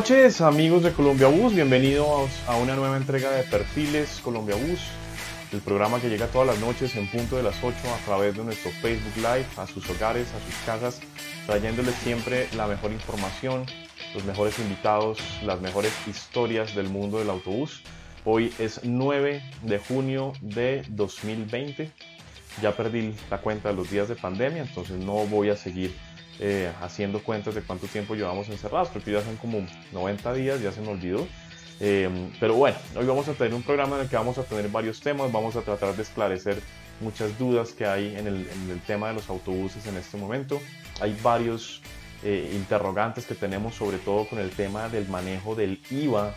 Noches, amigos de Colombia Bus. Bienvenidos a una nueva entrega de Perfiles Colombia Bus, el programa que llega todas las noches en punto de las 8 a través de nuestro Facebook Live a sus hogares, a sus casas, trayéndoles siempre la mejor información, los mejores invitados, las mejores historias del mundo del autobús. Hoy es 9 de junio de 2020. Ya perdí la cuenta de los días de pandemia, entonces no voy a seguir eh, haciendo cuentas de cuánto tiempo llevamos encerrados, porque ya son como 90 días, ya se me olvidó. Eh, pero bueno, hoy vamos a tener un programa en el que vamos a tener varios temas, vamos a tratar de esclarecer muchas dudas que hay en el, tema de los autobuses en este momento. Hay varios eh, interrogantes que tenemos, sobre todo con el tema del manejo del IVA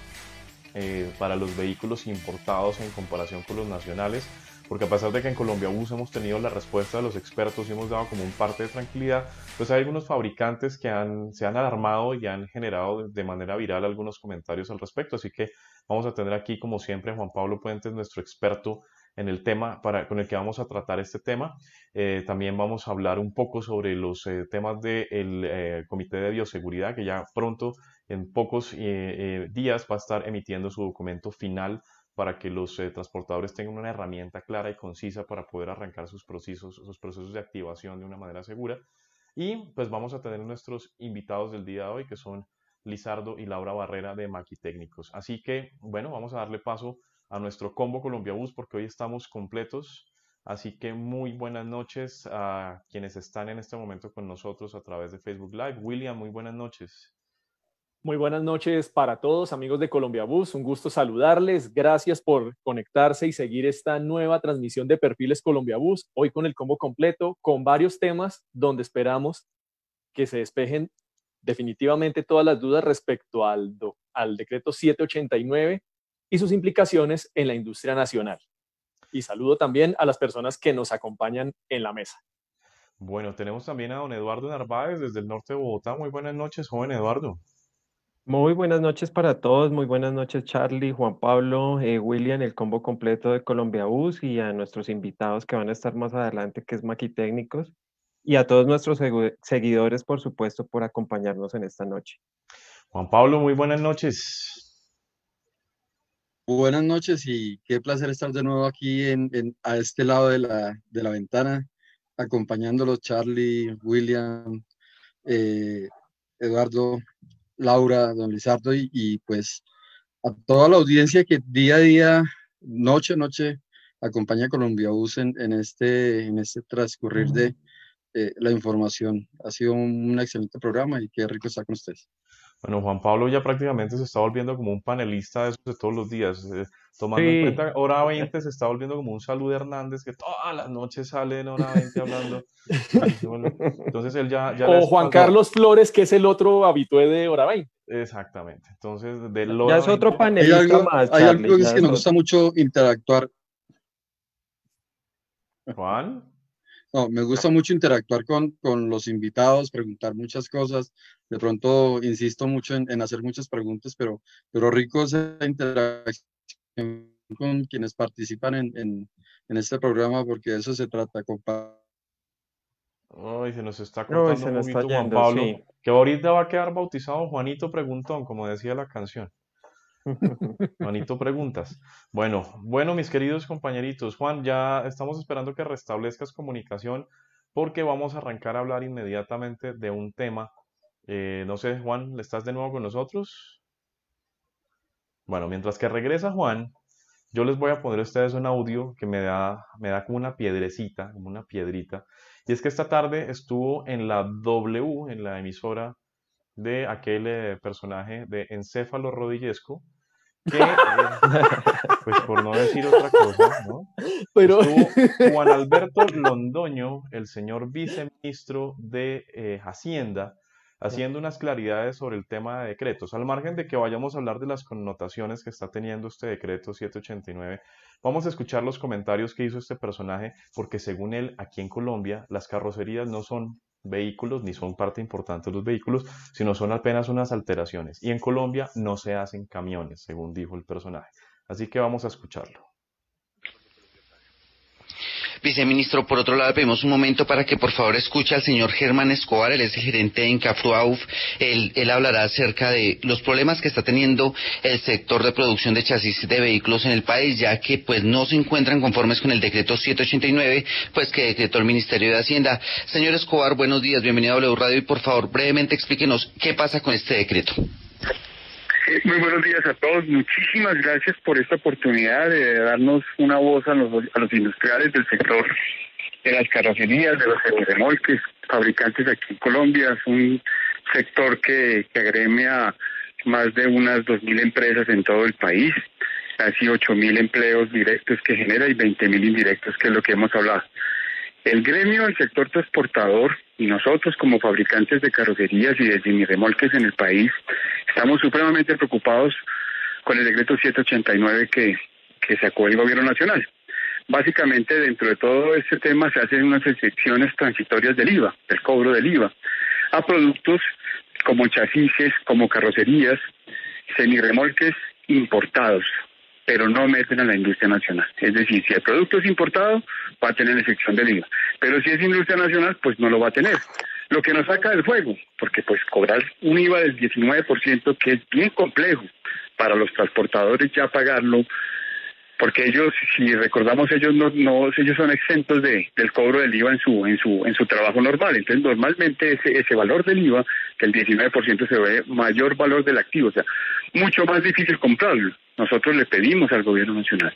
para los vehículos importados en comparación con los nacionales porque a pesar de que en Colombia Bus hemos tenido la respuesta de los expertos y hemos dado como un parte de tranquilidad, pues hay algunos fabricantes que han, se han alarmado y han generado de manera viral algunos comentarios al respecto. Así que vamos a tener aquí, como siempre, Juan Pablo Puentes, nuestro experto en el tema para, con el que vamos a tratar este tema. Eh, también vamos a hablar un poco sobre los eh, temas del eh, Comité de Bioseguridad, que ya pronto, en pocos días, va a estar emitiendo su documento final para que los eh, transportadores tengan una herramienta clara y concisa para poder arrancar sus procesos, sus procesos de activación de una manera segura. Y pues vamos a tener nuestros invitados del día de hoy, que son Lizardo y Laura Barrera de Maquitécnicos. Así que, bueno, vamos a darle paso a nuestro combo Colombia Bus porque hoy estamos completos. Así que muy buenas noches a quienes están en este momento con nosotros a través de Facebook Live. William, muy buenas noches. Muy buenas noches para todos, amigos de Colombia Bus. Un gusto saludarles. Gracias por conectarse y seguir esta nueva transmisión de Perfiles Colombia Bus. Hoy con el combo completo, con varios temas donde esperamos que se despejen definitivamente todas las dudas respecto al, al decreto 789 y sus implicaciones en la industria nacional. Y saludo también a las personas que nos acompañan en la mesa. Bueno, tenemos también a don Eduardo Narváez desde el norte de Bogotá. Muy buenas noches, joven Eduardo. Muy buenas noches para todos, muy buenas noches Charlie, Juan Pablo, eh, William, el combo completo de Colombia Bus y a nuestros invitados que van a estar más adelante, que es Maquitécnicos, y a todos nuestros seguidores, por supuesto, por acompañarnos en esta noche. Juan Pablo, muy buenas noches. Buenas noches y qué placer estar de nuevo aquí en, a este lado de la, de la ventana, acompañándolos Charlie, William, eh, Eduardo, Laura, don Lizardo y, pues a toda la audiencia que día a día, noche a noche, acompaña a Colombia Bus en, este, en este transcurrir de la información. Ha sido un, excelente programa y qué rico estar con ustedes. Bueno, Juan Pablo ya prácticamente se está volviendo como un panelista de, esos de todos los días. Eh, tomando en cuenta hora 20 se está volviendo como un Salud Hernández que todas las noches sale en hora 20 hablando. Entonces él ya... ya o Juan Carlos Flores, que es el otro habitué de hora 20. Exactamente. Entonces, de ya es otro panelista hay algo, más. Hay algo que, nos gusta mucho interactuar. Juan. No, me gusta mucho interactuar con, con, los invitados, preguntar muchas cosas. De pronto insisto mucho en, en hacer muchas preguntas, pero, pero rico esa interacción con quienes participan en, en, en este programa, porque de eso se trata, compadre. Ay, se nos está cortando un poquito Juan Pablo, que ahorita va a quedar bautizado Juanito Preguntón, como decía la canción. Juanito preguntas. Bueno, bueno, mis queridos compañeritos, Juan, ya estamos esperando que restablezcas comunicación porque vamos a arrancar a hablar inmediatamente de un tema. Eh, no sé, Juan, ¿estás de nuevo con nosotros? Bueno, mientras que regresa Juan, yo les voy a poner a ustedes un audio que me da, me da como una piedrecita, como una piedrita. Y es que esta tarde estuvo en la W, en la emisora de aquel eh, personaje de Encéfalo Rodillesco, que, eh, pues por no decir otra cosa, ¿no? Pero... Juan Alberto Londoño, el señor viceministro de eh, Hacienda, haciendo unas claridades sobre el tema de decretos. Al margen de que vayamos a hablar de las connotaciones que está teniendo este decreto 789, vamos a escuchar los comentarios que hizo este personaje, porque según él, aquí en Colombia, las carrocerías no son vehículos ni son parte importante de los vehículos, sino son apenas unas alteraciones. Y en Colombia no se hacen camiones, según dijo el personaje. Así que vamos a escucharlo. Viceministro, por otro lado, pedimos un momento para que por favor escuche al señor Germán Escobar, él es el gerente de Incafruauf. Él, él hablará acerca de los problemas que está teniendo el sector de producción de chasis de vehículos en el país, ya que pues no se encuentran conformes con el decreto 789, pues que decretó el Ministerio de Hacienda. Señor Escobar, buenos días, bienvenido a W Radio y por favor brevemente explíquenos qué pasa con este decreto. Muy buenos días a todos. Muchísimas gracias por esta oportunidad de darnos una voz a los, a los industriales del sector de las carrocerías, de los remolques, fabricantes aquí en Colombia. Es un sector que, que agremia más de unas 2.000 empresas en todo el país, casi 8.000 empleos directos que genera y 20.000 indirectos, que es lo que hemos hablado. El gremio del sector transportador y nosotros como fabricantes de carrocerías y de remolques en el país estamos supremamente preocupados con el decreto 789 que, que sacó el gobierno nacional. Básicamente dentro de todo este tema se hacen unas excepciones transitorias del IVA, del cobro del IVA, a productos como chasis, como carrocerías, semirremolques importados, pero no meten a la industria nacional. Es decir, si el producto es importado, va a tener excepción del IVA. Pero si es industria nacional, pues no lo va a tener. Lo que nos saca del juego, porque pues cobrar un IVA del 19%, que es bien complejo para los transportadores ya pagarlo, porque ellos, si recordamos, ellos no, no ellos son exentos de, del cobro del IVA en su, en su, en su trabajo normal. Entonces, normalmente ese, ese valor del IVA, que el 19% se ve mayor valor del activo, o sea, mucho más difícil comprarlo. Nosotros le pedimos al gobierno nacional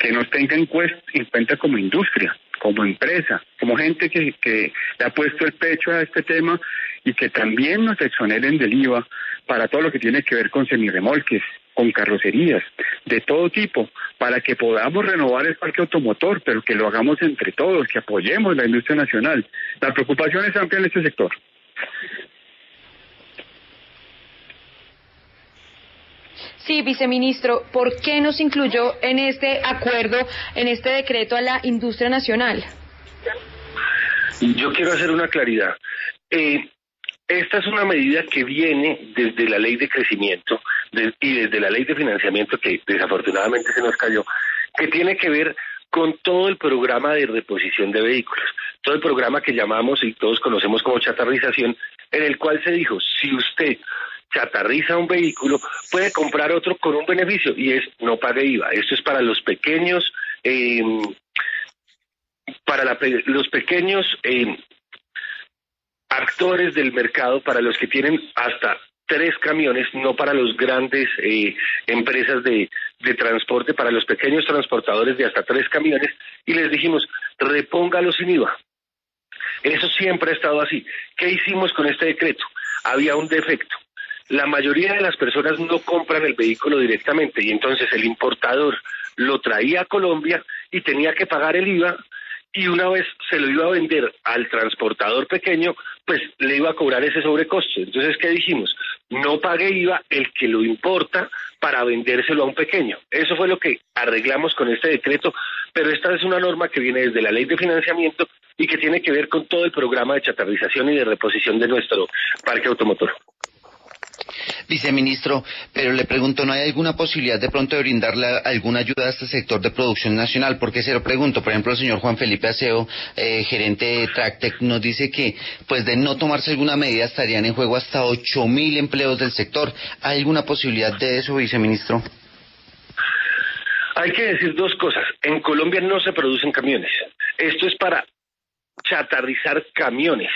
que nos tenga en, cuenta como industria, como empresa, como gente que, que le ha puesto el pecho a este tema y que también nos exoneren del IVA para todo lo que tiene que ver con semirremolques, con carrocerías de todo tipo, para que podamos renovar el parque automotor, pero que lo hagamos entre todos, que apoyemos la industria nacional. La preocupación es amplia en este sector. Sí, viceministro, ¿por qué no se incluyó en este acuerdo, en este decreto a la industria nacional? Yo quiero hacer una claridad. Eh, esta es una medida que viene desde la ley de crecimiento y desde la ley de financiamiento que desafortunadamente se nos cayó, que tiene que ver con todo el programa de reposición de vehículos, todo el programa que llamamos y todos conocemos como chatarrización, en el cual se dijo, si usted chatarriza un vehículo, puede comprar otro con un beneficio y es no pague IVA. Esto es para los pequeños, em, para los pequeños em, actores del mercado, para los que tienen hasta tres camiones, no para los grandes eh, empresas de, de, transporte, para los pequeños transportadores de hasta tres camiones, y les dijimos, repóngalos sin IVA. Eso siempre ha estado así. ¿Qué hicimos con este decreto? Había un defecto la mayoría de las personas no compran el vehículo directamente y entonces el importador lo traía a Colombia y tenía que pagar el IVA y una vez se lo iba a vender al transportador pequeño, pues le iba a cobrar ese sobrecosto. Entonces, ¿qué dijimos? No pague IVA el que lo importa para vendérselo a un pequeño. Eso fue lo que arreglamos con este decreto, pero esta es una norma que viene desde la ley de financiamiento y que tiene que ver con todo el programa de chatarrización y de reposición de nuestro parque automotor. Viceministro, pero le pregunto, ¿no hay alguna posibilidad de pronto de brindarle alguna ayuda a este sector de producción nacional? Porque se lo pregunto, por ejemplo, el señor Juan Felipe Aseo, eh, gerente de Tractec, nos dice que, pues de no tomarse alguna medida, estarían en juego hasta ocho mil empleos del sector. ¿Hay alguna posibilidad de eso, viceministro? Hay que decir dos cosas. En Colombia no se producen camiones. Esto es para chatarrizar camiones,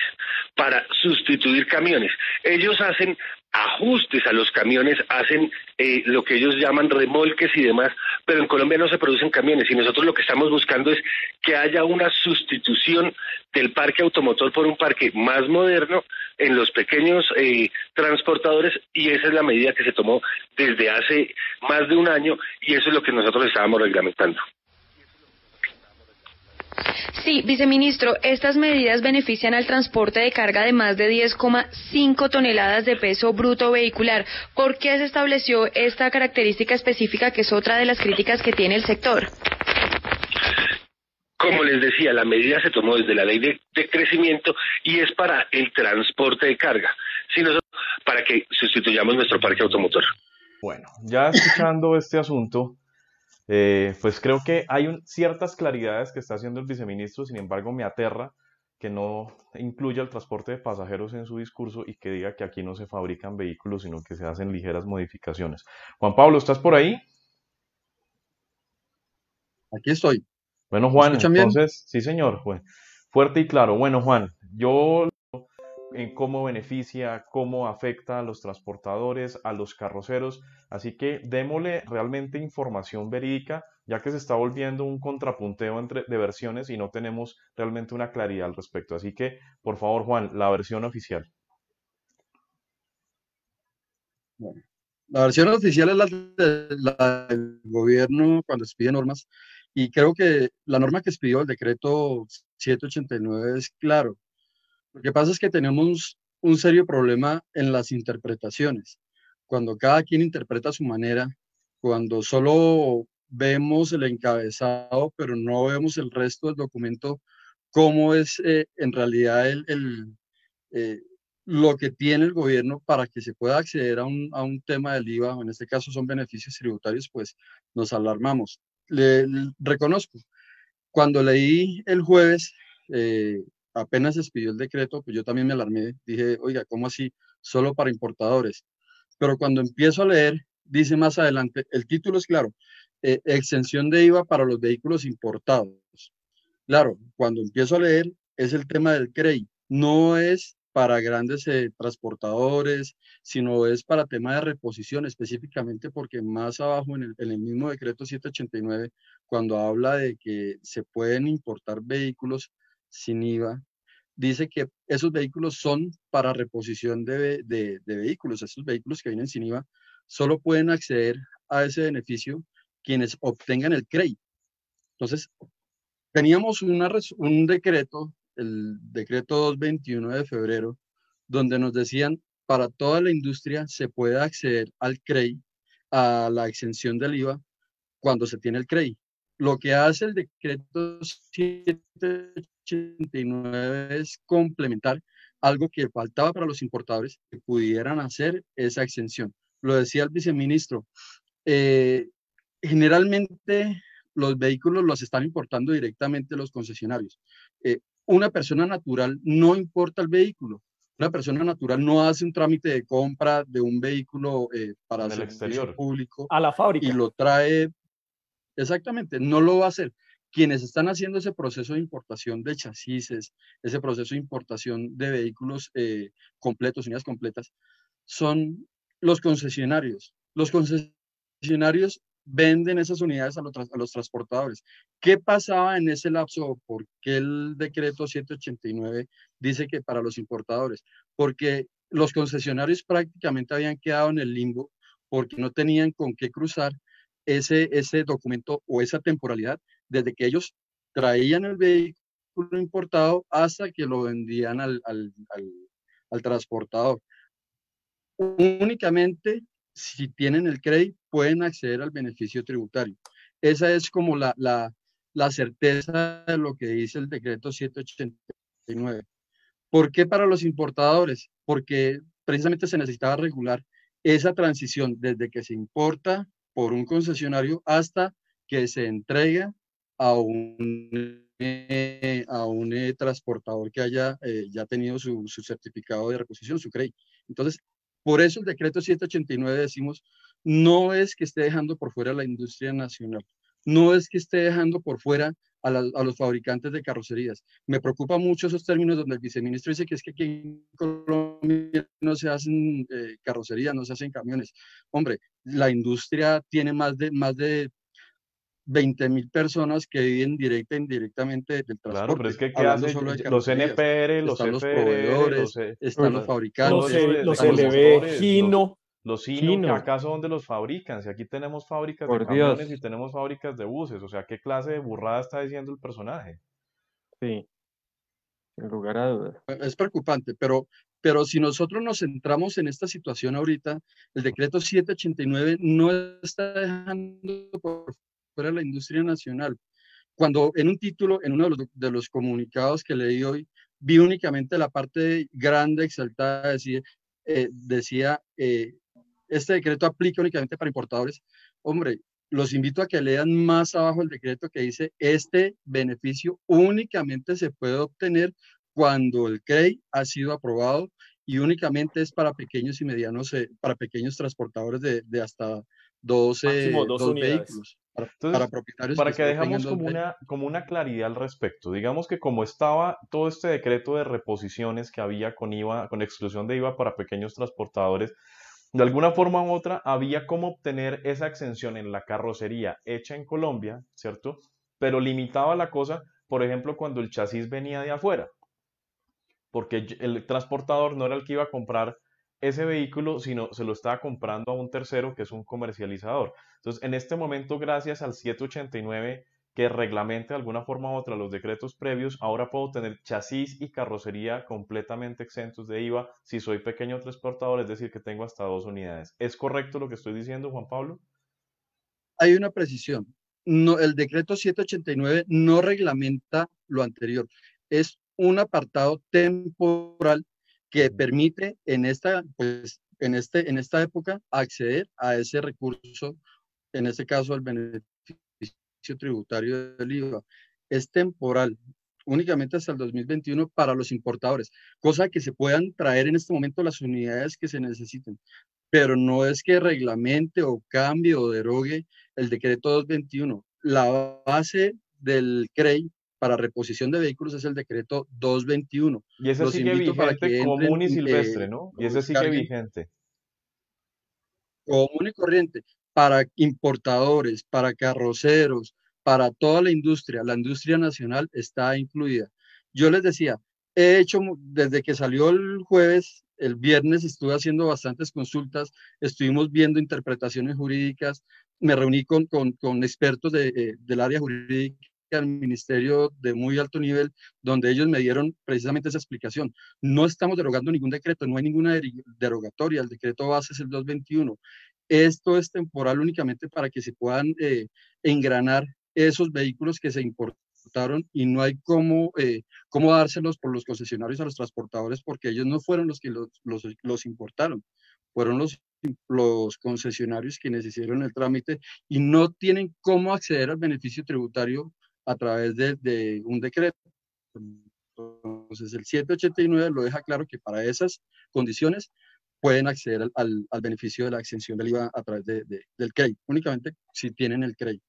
para sustituir camiones. Ellos hacen ajustes a los camiones, hacen eh, lo que ellos llaman remolques y demás, pero en Colombia no se producen camiones y nosotros lo que estamos buscando es que haya una sustitución del parque automotor por un parque más moderno en los pequeños eh, transportadores y esa es la medida que se tomó desde hace más de un año y eso es lo que nosotros estábamos reglamentando. Sí, viceministro, estas medidas benefician al transporte de carga de más de 10,5 toneladas de peso bruto vehicular. ¿Por qué se estableció esta característica específica que es otra de las críticas que tiene el sector? Como les decía, la medida se tomó desde la ley de, crecimiento y es para el transporte de carga, sino para que sustituyamos nuestro parque automotor. Bueno, ya escuchando este asunto, Eh, pues creo que hay ciertas claridades que está haciendo el viceministro, sin embargo me aterra que no incluya el transporte de pasajeros en su discurso y que diga que aquí no se fabrican vehículos, sino que se hacen ligeras modificaciones. Juan Pablo, ¿estás por ahí? Aquí estoy. Bueno, Juan, entonces, sí, señor, fuerte y claro. Bueno, Juan, yo en cómo beneficia, cómo afecta a los transportadores, a los carroceros. Así que démosle realmente información verídica, ya que se está volviendo un contrapunteo entre, de versiones y no tenemos realmente una claridad al respecto. Así que, por favor, Juan, la versión oficial. la versión oficial es la, del gobierno cuando expide normas y creo que la norma que expidió el decreto 789 es claro lo que pasa es que tenemos un serio problema en las interpretaciones. Cuando cada quien interpreta a su manera, cuando solo vemos el encabezado, pero no vemos el resto del documento, cómo es eh, en realidad el, eh, lo que tiene el gobierno para que se pueda acceder a un, a un tema del IVA, en este caso son beneficios tributarios, pues nos alarmamos. Le, reconozco, cuando leí el jueves eh, apenas se expidió el decreto, pues yo también me alarmé, dije, oiga, ¿cómo así? Solo para importadores. Pero cuando empiezo a leer, dice más adelante, el título es claro, eh, exención de IVA para los vehículos importados. Claro, cuando empiezo a leer, es el tema del CREI, no es para grandes eh, transportadores, sino es para tema de reposición, específicamente porque más abajo en el, en el mismo decreto 789, cuando habla de que se pueden importar vehículos sin IVA, dice que esos vehículos son para reposición de, vehículos. Esos vehículos que vienen sin IVA solo pueden acceder a ese beneficio quienes obtengan el crédito. Entonces, teníamos un decreto, el decreto 221 de febrero, donde nos decían para toda la industria se puede acceder al CREI, a la exención del IVA, cuando se tiene el CREI. Lo que hace el decreto 789 es complementar algo que faltaba para los importadores que pudieran hacer esa exención. Lo decía el viceministro, eh, generalmente los vehículos los están importando directamente los concesionarios. Eh, una persona natural no importa el vehículo. Una persona natural no hace un trámite de compra de un vehículo eh, para el exterior público a la fábrica y lo trae Exactamente, no lo va a hacer. Quienes están haciendo ese proceso de importación de chasis, ese proceso de importación de vehículos eh, completos, unidades completas, son los concesionarios. Los concesionarios venden esas unidades a los, a los, transportadores. ¿Qué pasaba en ese lapso? ¿Por qué el decreto 789 dice que para los importadores? Porque los concesionarios prácticamente habían quedado en el limbo porque no tenían con qué cruzar ese, ese documento o esa temporalidad desde que ellos traían el vehículo importado hasta que lo vendían al, al, transportador. Únicamente si tienen el crédito pueden acceder al beneficio tributario. Esa es como la, la, la certeza de lo que dice el decreto 789. ¿Por qué para los importadores? Porque precisamente se necesitaba regular esa transición desde que se importa por un concesionario hasta que se entrega a un, eh, a un eh, transportador que haya eh, ya tenido su, su, certificado de reposición, su CREI. Entonces, por eso el decreto 789 decimos, no es que esté dejando por fuera la industria nacional, no es que esté dejando por fuera a, a, los fabricantes de carrocerías. Me preocupa mucho esos términos donde el viceministro dice que es que aquí en Colombia no se hacen carrocerías, no se hacen camiones. Hombre, la industria tiene más de, más de 20 mil personas que viven directa e indirectamente del transporte. Claro, pero es que ¿qué hace? los NPR, los están los proveedores, están los fabricantes, los, LB, Gino. Los Gino, ¿acaso dónde los fabrican? Si aquí tenemos fábricas de camiones y tenemos fábricas de buses, o sea, ¿qué clase de burrada está diciendo el personaje? Sí, en lugar a dudas. Es preocupante, pero pero si nosotros nos centramos en esta situación ahorita, el decreto 789 no está dejando por fuera la industria nacional. Cuando en un título, en uno de los, comunicados que leí hoy, vi únicamente la parte grande exaltada, decía, eh, decía eh, este decreto aplica únicamente para importadores. Hombre, los invito a que lean más abajo el decreto que dice, este beneficio únicamente se puede obtener cuando el CREI ha sido aprobado y únicamente es para pequeños y medianos, eh, para pequeños transportadores de, de hasta 12 dos vehículos. Para, propietarios. Para que, dejamos como una, como una claridad al respecto. Digamos que como estaba todo este decreto de reposiciones que había con IVA, con exclusión de IVA para pequeños transportadores, de alguna forma u otra había cómo obtener esa exención en la carrocería hecha en Colombia, ¿cierto? Pero limitaba la cosa, por ejemplo, cuando el chasis venía de afuera, porque el transportador no era el que iba a comprar ese vehículo, sino se lo estaba comprando a un tercero que es un comercializador. Entonces, en este momento, gracias al 789 que reglamente de alguna forma u otra los decretos previos, ahora puedo tener chasis y carrocería completamente exentos de IVA si soy pequeño transportador, es decir, que tengo hasta dos unidades. ¿Es correcto lo que estoy diciendo, Juan Pablo? Hay una precisión. No, el decreto 789 no reglamenta lo anterior. Es un apartado temporal que permite en esta, pues, en, este, en esta época acceder a ese recurso, en este caso al beneficio tributario del IVA. Es temporal, únicamente hasta el 2021 para los importadores, cosa que se puedan traer en este momento las unidades que se necesiten, pero no es que reglamente o cambie o derogue el decreto 221. La base del CREI para reposición de vehículos es el decreto 221. Y ese sigue vigente común y silvestre, eh, ¿no? Y ese sigue vigente. Común y corriente para importadores, para carroceros, para toda la industria. La industria nacional está incluida. Yo les decía, he hecho desde que salió el jueves, el viernes estuve haciendo bastantes consultas, estuvimos viendo interpretaciones jurídicas, me reuní con, con, expertos de, eh, del área jurídica al ministerio de muy alto nivel, donde ellos me dieron precisamente esa explicación. No estamos derogando ningún decreto, no hay ninguna derogatoria, el decreto base es el 221. Esto es temporal únicamente para que se puedan eh, engranar esos vehículos que se importaron y no hay cómo, eh, cómo dárselos por los concesionarios a los transportadores porque ellos no fueron los que los, los, los importaron, fueron los los concesionarios quienes hicieron el trámite y no tienen cómo acceder al beneficio tributario a través de, de un decreto. Entonces, el 789 lo deja claro que para esas condiciones pueden acceder al, al, beneficio de la exención del IVA a través de, del CREI, únicamente si tienen el CREI.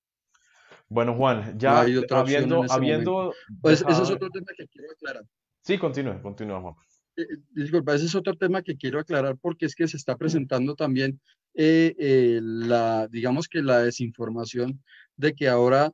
Bueno, Juan, ya habiendo... habiendo pues ese es otro tema que quiero aclarar. Sí, continúe, continúe, Juan. Eh, eh, disculpa, ese es otro tema que quiero aclarar porque es que se está presentando también eh, la, digamos que la desinformación de que ahora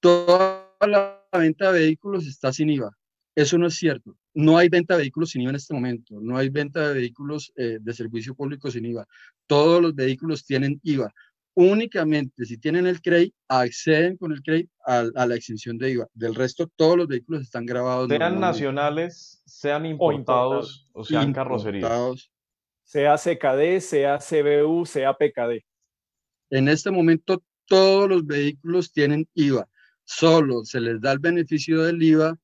toda la venta de vehículos está sin IVA. Eso no es cierto. No hay venta de vehículos sin IVA en este momento. No hay venta de vehículos eh, de servicio público sin IVA. Todos los vehículos tienen IVA. Únicamente si tienen el CREI, acceden con el CREI a, la exención de IVA. Del resto, todos los vehículos están grabados. Sean nacionales, sean importados o, sean carrocerías. Sea CKD, sea CBU, sea PKD. En este momento, todos los vehículos tienen IVA solo se les da el beneficio del IVA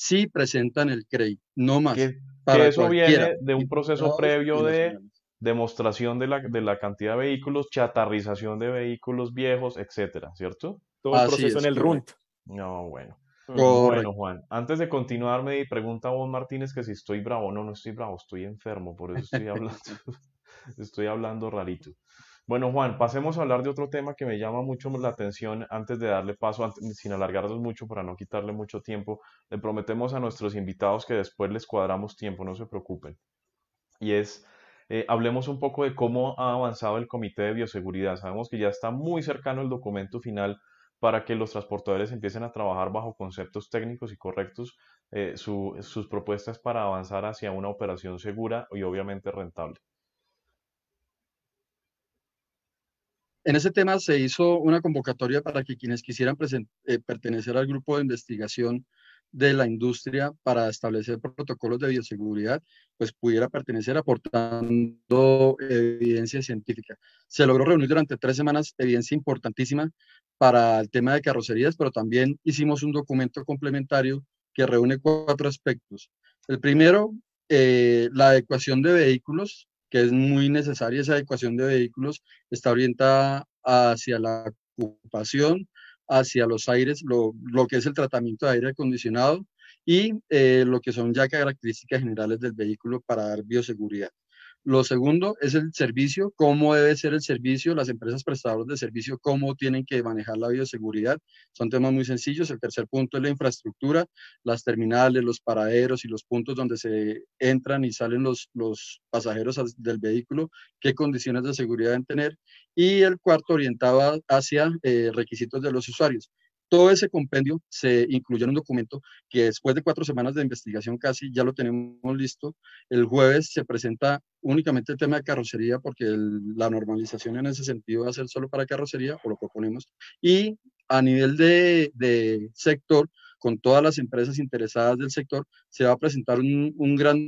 si presentan el crédito, no más. Que, eso viene de un proceso previo de demostración de la, de la, cantidad de vehículos, chatarrización de vehículos viejos, etcétera, ¿cierto? Todo el proceso en el RUNT. No, bueno. Bueno, Juan, antes de continuar, me pregunta a vos, Martínez, que si estoy bravo. No, no estoy bravo, estoy enfermo, por eso estoy hablando, estoy hablando rarito. Bueno, Juan, pasemos a hablar de otro tema que me llama mucho la atención antes de darle paso, sin alargarnos mucho para no quitarle mucho tiempo. Le prometemos a nuestros invitados que después les cuadramos tiempo, no se preocupen. Y es, eh, hablemos un poco de cómo ha avanzado el Comité de Bioseguridad. Sabemos que ya está muy cercano el documento final para que los transportadores empiecen a trabajar bajo conceptos técnicos y correctos eh, sus propuestas para avanzar hacia una operación segura y obviamente rentable. En ese tema se hizo una convocatoria para que quienes quisieran eh, pertenecer al grupo de investigación de la industria para establecer protocolos de bioseguridad, pues pudiera pertenecer aportando evidencia científica. Se logró reunir durante tres semanas evidencia importantísima para el tema de carrocerías, pero también hicimos un documento complementario que reúne cuatro aspectos. El primero, eh, la adecuación de vehículos que es muy necesaria esa adecuación de vehículos, está orientada hacia la preocupación hacia los aires, lo, lo que es el tratamiento de aire acondicionado y eh, lo que son ya características generales del vehículo para dar bioseguridad. Lo segundo es el servicio, cómo debe ser el servicio, las empresas prestadoras de servicio, cómo tienen que manejar la bioseguridad. Son temas muy sencillos. El tercer punto es la infraestructura, las terminales, los paraderos y los puntos donde se entran y salen los, los pasajeros del vehículo, qué condiciones de seguridad deben tener. Y el cuarto orientado hacia eh, requisitos de los usuarios. Todo ese compendio se incluyó en un documento que después de cuatro semanas de investigación casi ya lo tenemos listo. El jueves se presenta únicamente el tema de carrocería porque la normalización en ese sentido va a ser solo para carrocería o lo proponemos. Y a nivel de, sector, con todas las empresas interesadas del sector, se va a presentar un, un gran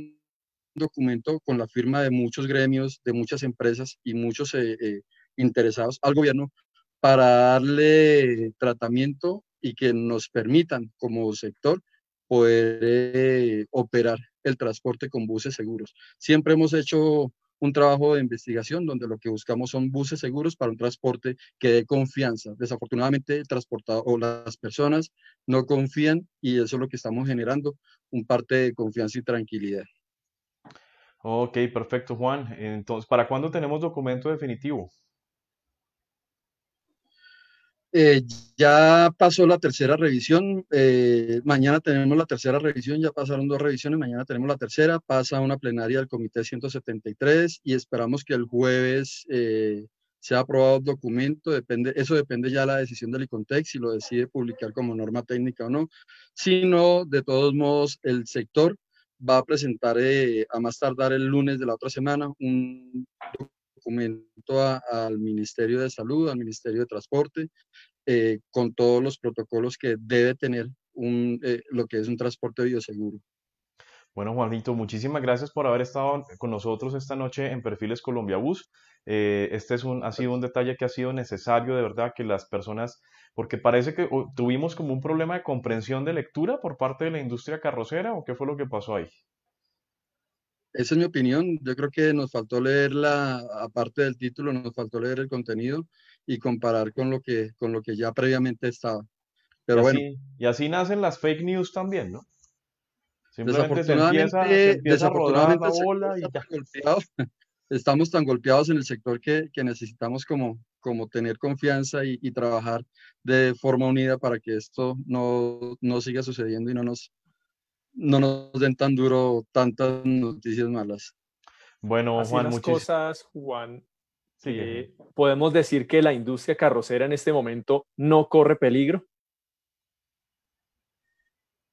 documento con la firma de muchos gremios, de muchas empresas y muchos eh, eh, interesados al gobierno para darle tratamiento y que nos permitan como sector poder eh, operar el transporte con buses seguros. Siempre hemos hecho un trabajo de investigación donde lo que buscamos son buses seguros para un transporte que dé confianza. Desafortunadamente, el transportado o las personas no confían y eso es lo que estamos generando, un parte de confianza y tranquilidad. Ok, perfecto, Juan. Entonces, ¿para cuándo tenemos documento definitivo? Eh, ya pasó la tercera revisión, eh, mañana tenemos la tercera revisión, ya pasaron dos revisiones, mañana tenemos la tercera, pasa una plenaria del Comité 173 y esperamos que el jueves eh, sea aprobado el documento, depende, eso depende ya de la decisión del ICONTEX, si lo decide publicar como norma técnica o no, si no, de todos modos, el sector va a presentar a más tardar el lunes de la otra semana un documento al Ministerio de Salud, al Ministerio de Transporte, eh, con todos los protocolos que debe tener un, eh, lo que es un transporte bioseguro. Bueno, Juanito, muchísimas gracias por haber estado con nosotros esta noche en Perfiles Colombia Bus. Eh, este es un, ha sido un detalle que ha sido necesario, de verdad, que las personas, porque parece que tuvimos como un problema de comprensión de lectura por parte de la industria carrocera, ¿o qué fue lo que pasó ahí? Esa es mi opinión. Yo creo que nos faltó leer la, aparte del título, nos faltó leer el contenido y comparar con lo que, con lo que ya previamente estaba. Pero y bueno. Así, y así nacen las fake news también, ¿no? Simplemente se empieza, se empieza a rodar la bola y estamos tan golpeados en el sector que, que necesitamos como, como tener confianza y, y, trabajar de forma unida para que esto no, no siga sucediendo y no nos, no nos den tan duro tantas noticias malas. Bueno, Así Juan, las cosas, Juan, eh, podemos decir que la industria carrocera en este momento no corre peligro.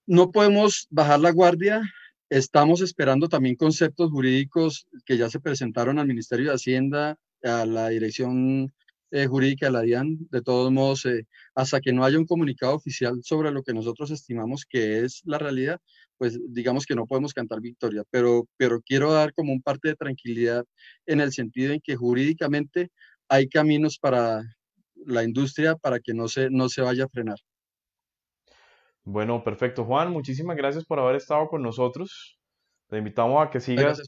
No podemos bajar la guardia. Estamos esperando también conceptos jurídicos que ya se presentaron al Ministerio de Hacienda, a la Dirección eh, jurídica de la DIAN. De todos modos, eh, hasta que no haya un comunicado oficial sobre lo que nosotros estimamos que es la realidad, pues digamos que no podemos cantar victoria, pero, pero quiero dar como un parte de tranquilidad en el sentido en que jurídicamente hay caminos para la industria para que no se, no se vaya a frenar. Bueno, perfecto. Juan, muchísimas gracias por haber estado con nosotros. Te invitamos a que sigas,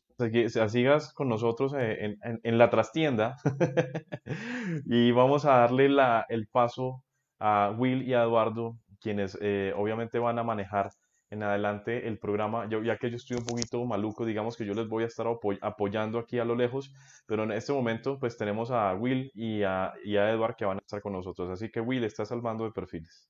a sigas con nosotros eh, en, en, en la trastienda y vamos a darle la, el paso a Will y a Eduardo, quienes eh, obviamente van a manejar en adelante el programa, yo, ya que yo estoy un poquito maluco, digamos que yo les voy a estar apoyando aquí a lo lejos, pero en este momento pues tenemos a Will y a, y a Edward que van a estar con nosotros. Así que Will, está salvando de perfiles.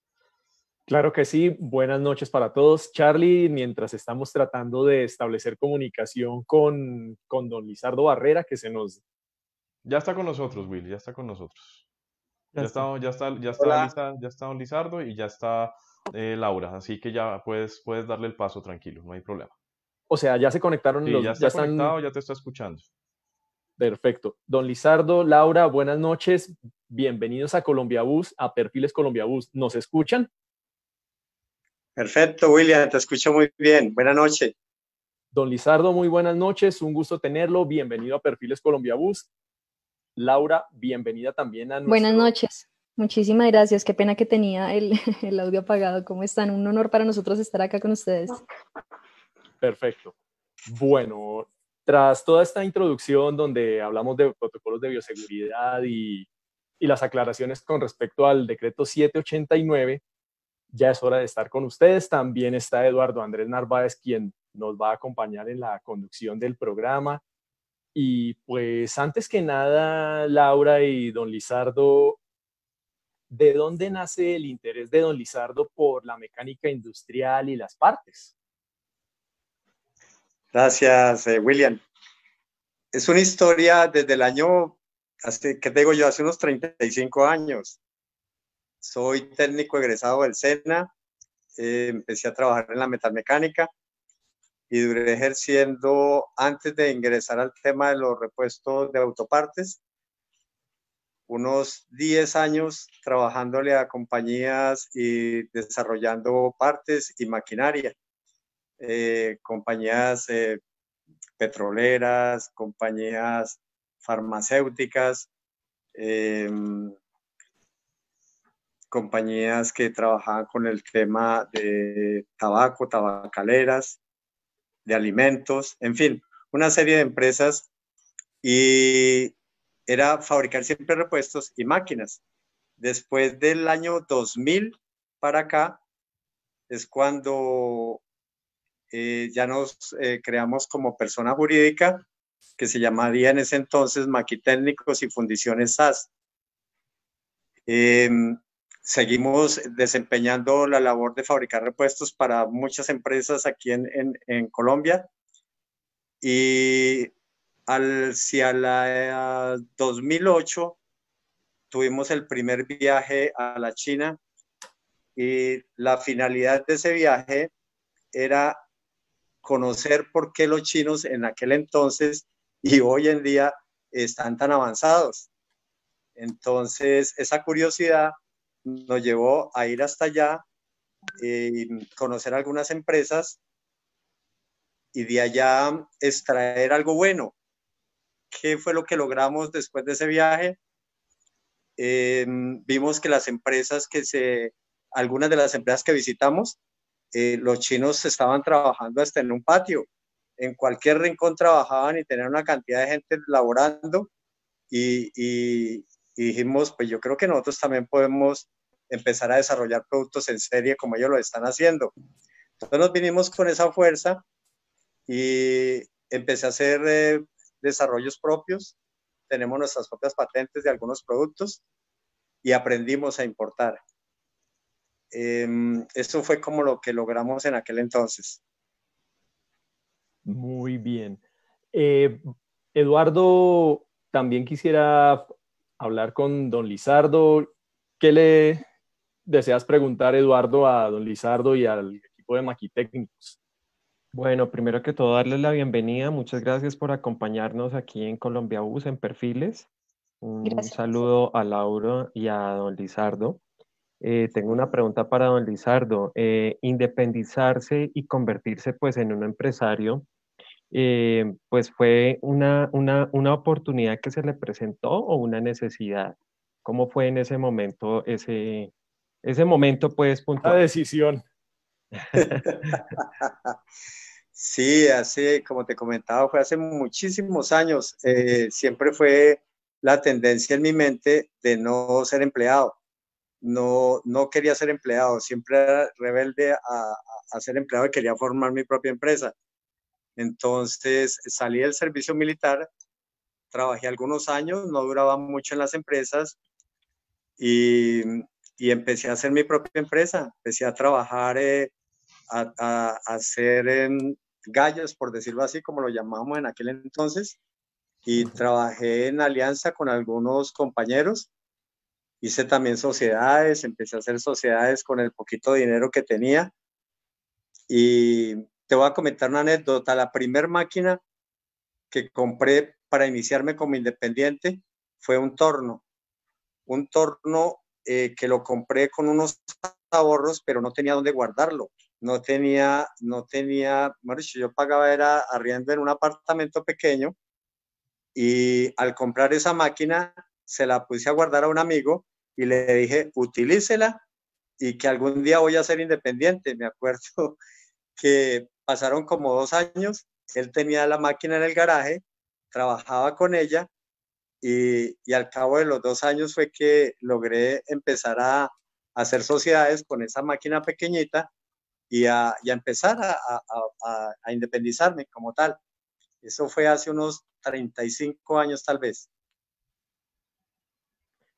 Claro que sí, buenas noches para todos. Charlie, mientras estamos tratando de establecer comunicación con, con don Lizardo Barrera, que se nos... Ya está con nosotros, Will, ya está con nosotros. Ya, está, ya está, ya está, ya está don Lizardo y ya está eh, Laura, así que ya puedes, puedes darle el paso tranquilo, no hay problema. O sea, ya se conectaron sí, los... Ya está ya conectado, ya te está escuchando. Perfecto. Don Lizardo, Laura, buenas noches. Bienvenidos a Colombia Bus, a Perfiles Colombia Bus. ¿Nos escuchan? Perfecto, William, te escucho muy bien. Buenas noches. Don Lizardo, muy buenas noches. Un gusto tenerlo. Bienvenido a Perfiles Colombia Bus. Laura, bienvenida también a nuestro... Buenas noches. Muchísimas gracias. Qué pena que tenía el, el, audio apagado. ¿Cómo están? Un honor para nosotros estar acá con ustedes. Perfecto. Bueno, tras toda esta introducción donde hablamos de protocolos de bioseguridad y, y las aclaraciones con respecto al decreto 789, ya es hora de estar con ustedes. También está Eduardo Andrés Narváez, quien nos va a acompañar en la conducción del programa. Y pues antes que nada, Laura y don Lizardo, ¿de dónde nace el interés de don Lizardo por la mecánica industrial y las partes? Gracias, eh, William. Es una historia desde el año, hace, ¿qué digo yo? Hace unos 35 años. Soy técnico egresado del SENA, eh, empecé a trabajar en la metalmecánica y duré ejerciendo antes de ingresar al tema de los repuestos de autopartes, unos 10 años trabajándole a compañías y desarrollando partes y maquinaria. Eh, compañías eh, petroleras, compañías farmacéuticas, em, compañías que trabajaban con el tema de tabaco, tabacaleras, de alimentos, en fin, una serie de empresas y era fabricar siempre repuestos y máquinas. Después del año 2000 para acá es cuando eh, ya nos eh, creamos como persona jurídica que se llamaría en ese entonces Maquitécnicos y Fundiciones SAS. Em, seguimos desempeñando la labor de fabricar repuestos para muchas empresas aquí en, Colombia. Y hacia la 2008 tuvimos el primer viaje a la China y la finalidad de ese viaje era conocer por qué los chinos en aquel entonces y hoy en día están tan avanzados. Entonces, esa curiosidad nos llevó a ir hasta allá, y eh, conocer algunas empresas y de allá extraer algo bueno. ¿Qué fue lo que logramos después de ese viaje? Eh, vimos que las empresas que se, algunas de las empresas que visitamos, eh, los chinos estaban trabajando hasta en un patio. En cualquier rincón trabajaban y tenían una cantidad de gente laborando y, y, y dijimos, pues yo creo que nosotros también podemos empezar a desarrollar productos en serie como ellos lo están haciendo. Entonces nos vinimos con esa fuerza y empecé a hacer eh, desarrollos propios. Tenemos nuestras propias patentes de algunos productos y aprendimos a importar. Eh, eso fue como lo que logramos en aquel entonces. Muy bien. Eh, Eduardo, también quisiera hablar con don Lizardo. ¿Qué le deseas preguntar, Eduardo, a don Lizardo y al equipo de Maquitécnicos? Bueno, primero que todo, darles la bienvenida. Muchas gracias por acompañarnos aquí en Colombia Bus en Perfiles. Un, saludo a Laura y a don Lizardo. Eh, tengo una pregunta para don Lizardo. Eh, independizarse y convertirse pues en un empresario eh, pues fue una, una, una, oportunidad que se le presentó o una necesidad. ¿Cómo fue en ese momento ese, ese momento, pues, puntual? La decisión. sí, hace, como te comentaba, fue hace muchísimos años. Eh, siempre fue la tendencia en mi mente de no ser empleado. No, no quería ser empleado, siempre era rebelde a, a ser empleado y quería formar mi propia empresa. Entonces salí del servicio militar, trabajé algunos años, no duraba mucho en las empresas y, empecé a hacer mi propia empresa. Empecé a trabajar, eh, a, hacer en gallos, por decirlo así, como lo llamamos en aquel entonces. Y trabajé en alianza con algunos compañeros. Hice también sociedades, empecé a hacer sociedades con el poquito dinero que tenía. Y te voy a comentar una anécdota. La primera máquina que compré para iniciarme como independiente fue un torno. Un torno eh, que lo compré con unos ahorros, pero no tenía dónde guardarlo. No tenía, no tenía, bueno, yo pagaba era arriendo en un apartamento pequeño y al comprar esa máquina se la puse a guardar a un amigo y le dije, utilícela y que algún día voy a ser independiente. Me acuerdo que pasaron como dos años, él tenía la máquina en el garaje, trabajaba con ella y, al cabo de los dos años fue que logré empezar a, hacer sociedades con esa máquina pequeñita y a, empezar a, independizarme como tal. Eso fue hace unos 35 años tal vez.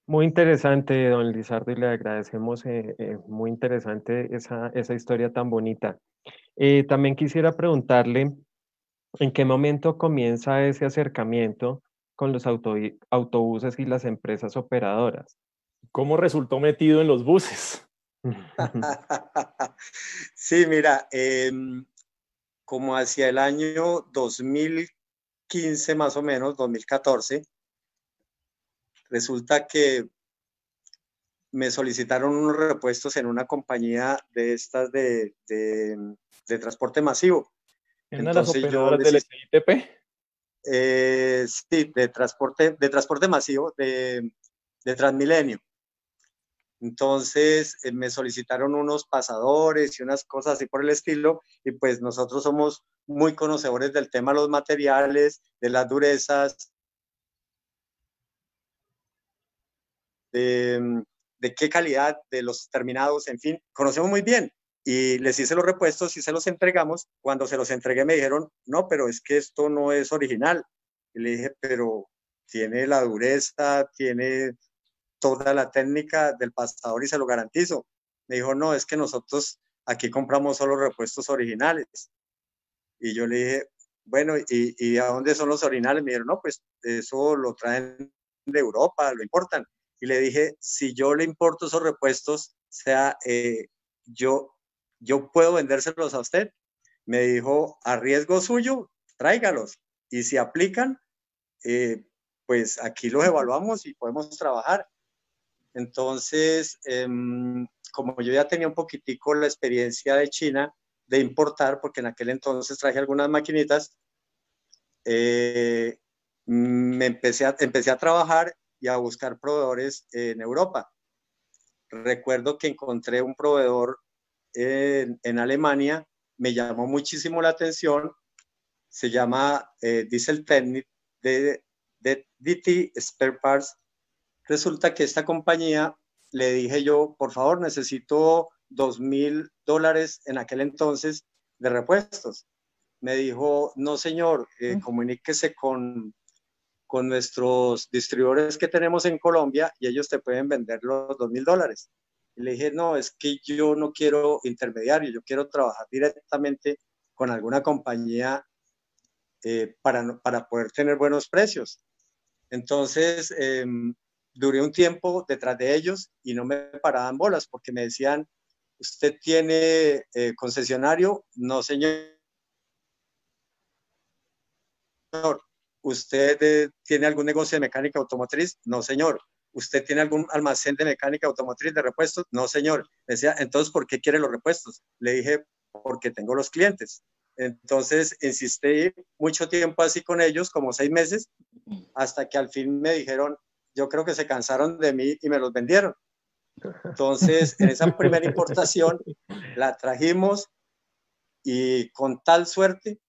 Muy interesante, don Lizardo, y le agradecemos, eh, eh, muy interesante esa, esa, historia tan bonita. Eh, también quisiera preguntarle, ¿en qué momento comienza ese acercamiento con los autobuses y las empresas operadoras? ¿Cómo resultó metido en los buses? sí, mira, eh, como hacia el año 2015 más o menos, 2014, resulta que me solicitaron unos repuestos en una compañía de estas de, de, de transporte masivo. ¿En Entonces, las operadoras del ITP? Eh, sí, de transporte, de transporte masivo, de, de Transmilenio. Entonces eh, me solicitaron unos pasadores y unas cosas así por el estilo y pues nosotros somos muy conocedores del tema de los materiales, de las durezas, de, de qué calidad, de los terminados, en fin, conocemos muy bien y les hice los repuestos y se los entregamos. Cuando se los entregué me dijeron, no, pero es que esto no es original. Y le dije, pero tiene la dureza, tiene toda la técnica del pasador y se lo garantizo. Me dijo, no, es que nosotros aquí compramos solo repuestos originales. Y yo le dije, bueno, ¿y, y a dónde son los originales? Me dijeron, no, pues eso lo traen de Europa, lo importan. Y le dije, si yo le importo esos repuestos, sea, eh, yo, yo puedo vendérselos a usted. Me dijo, a riesgo suyo, tráigalos. Y si aplican, eh, pues aquí los evaluamos y podemos trabajar. Entonces, eh, como yo ya tenía un poquitico la experiencia de China, de importar, porque en aquel entonces traje algunas maquinitas, eh, me empecé empecé a trabajar y a buscar proveedores en Europa. Recuerdo que encontré un proveedor en, en Alemania, me llamó muchísimo la atención, se llama eh, Diesel Technic de, de DT Spare Parts Resulta que esta compañía, le dije yo, por favor, necesito dos mil dólares en aquel entonces de repuestos. Me dijo, no señor, eh, comuníquese con, con nuestros distribuidores que tenemos en Colombia y ellos te pueden vender los dos mil dólares. Le dije, no, es que yo no quiero intermediario, yo quiero trabajar directamente con alguna compañía eh, para, para poder tener buenos precios. Entonces, eh, duré un tiempo detrás de ellos y no me paraban bolas porque me decían, ¿usted tiene eh, concesionario? No, señor. ¿Usted eh, tiene algún negocio de mecánica automotriz? No, señor. ¿Usted tiene algún almacén de mecánica automotriz de repuestos? No, señor. decía, entonces, ¿por qué quiere los repuestos? Le dije, porque tengo los clientes. Entonces, insistí mucho tiempo así con ellos, como seis meses, hasta que al fin me dijeron, yo creo que se cansaron de mí y me los vendieron. Entonces, en esa primera importación la trajimos y con tal suerte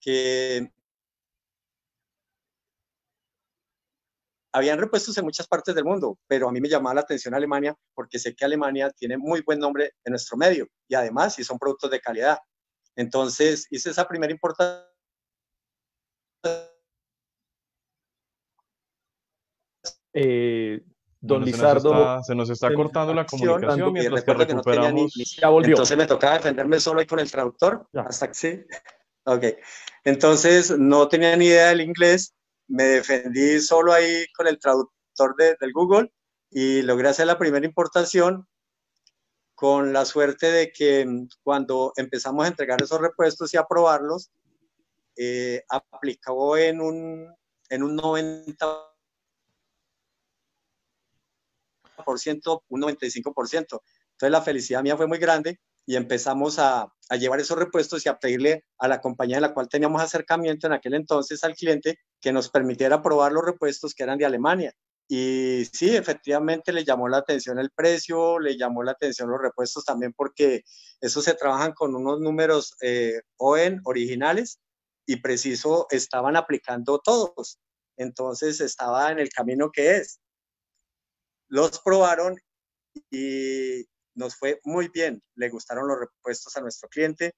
que habían repuestos en muchas partes del mundo, pero a mí me llamaba la atención Alemania porque sé que Alemania tiene muy buen nombre en nuestro medio y además si son productos de calidad. Entonces hice esa primera importación Eh, don Lizardo. Se nos está, cortando la comunicación mientras que recuperamos. ya volvió. Entonces me tocaba defenderme solo ahí con el traductor. Hasta que sí. Ok. Entonces no tenía ni idea del inglés. Me defendí solo ahí con el traductor de, del Google y logré hacer la primera importación con la suerte de que mm, cuando empezamos a entregar esos repuestos y a probarlos, eh, aplicó en un, en un 90 un 95%. Entonces la felicidad mía fue muy grande y empezamos a, a, llevar esos repuestos y a pedirle a la compañía en la cual teníamos acercamiento en aquel entonces al cliente que nos permitiera probar los repuestos que eran de Alemania. Y sí, efectivamente le llamó la atención el precio, le llamó la atención los repuestos también porque esos se trabajan con unos números eh, OEN originales y preciso estaban aplicando todos. entonces estaba en el camino que es. Los probaron y nos fue muy bien, le gustaron los repuestos a nuestro cliente,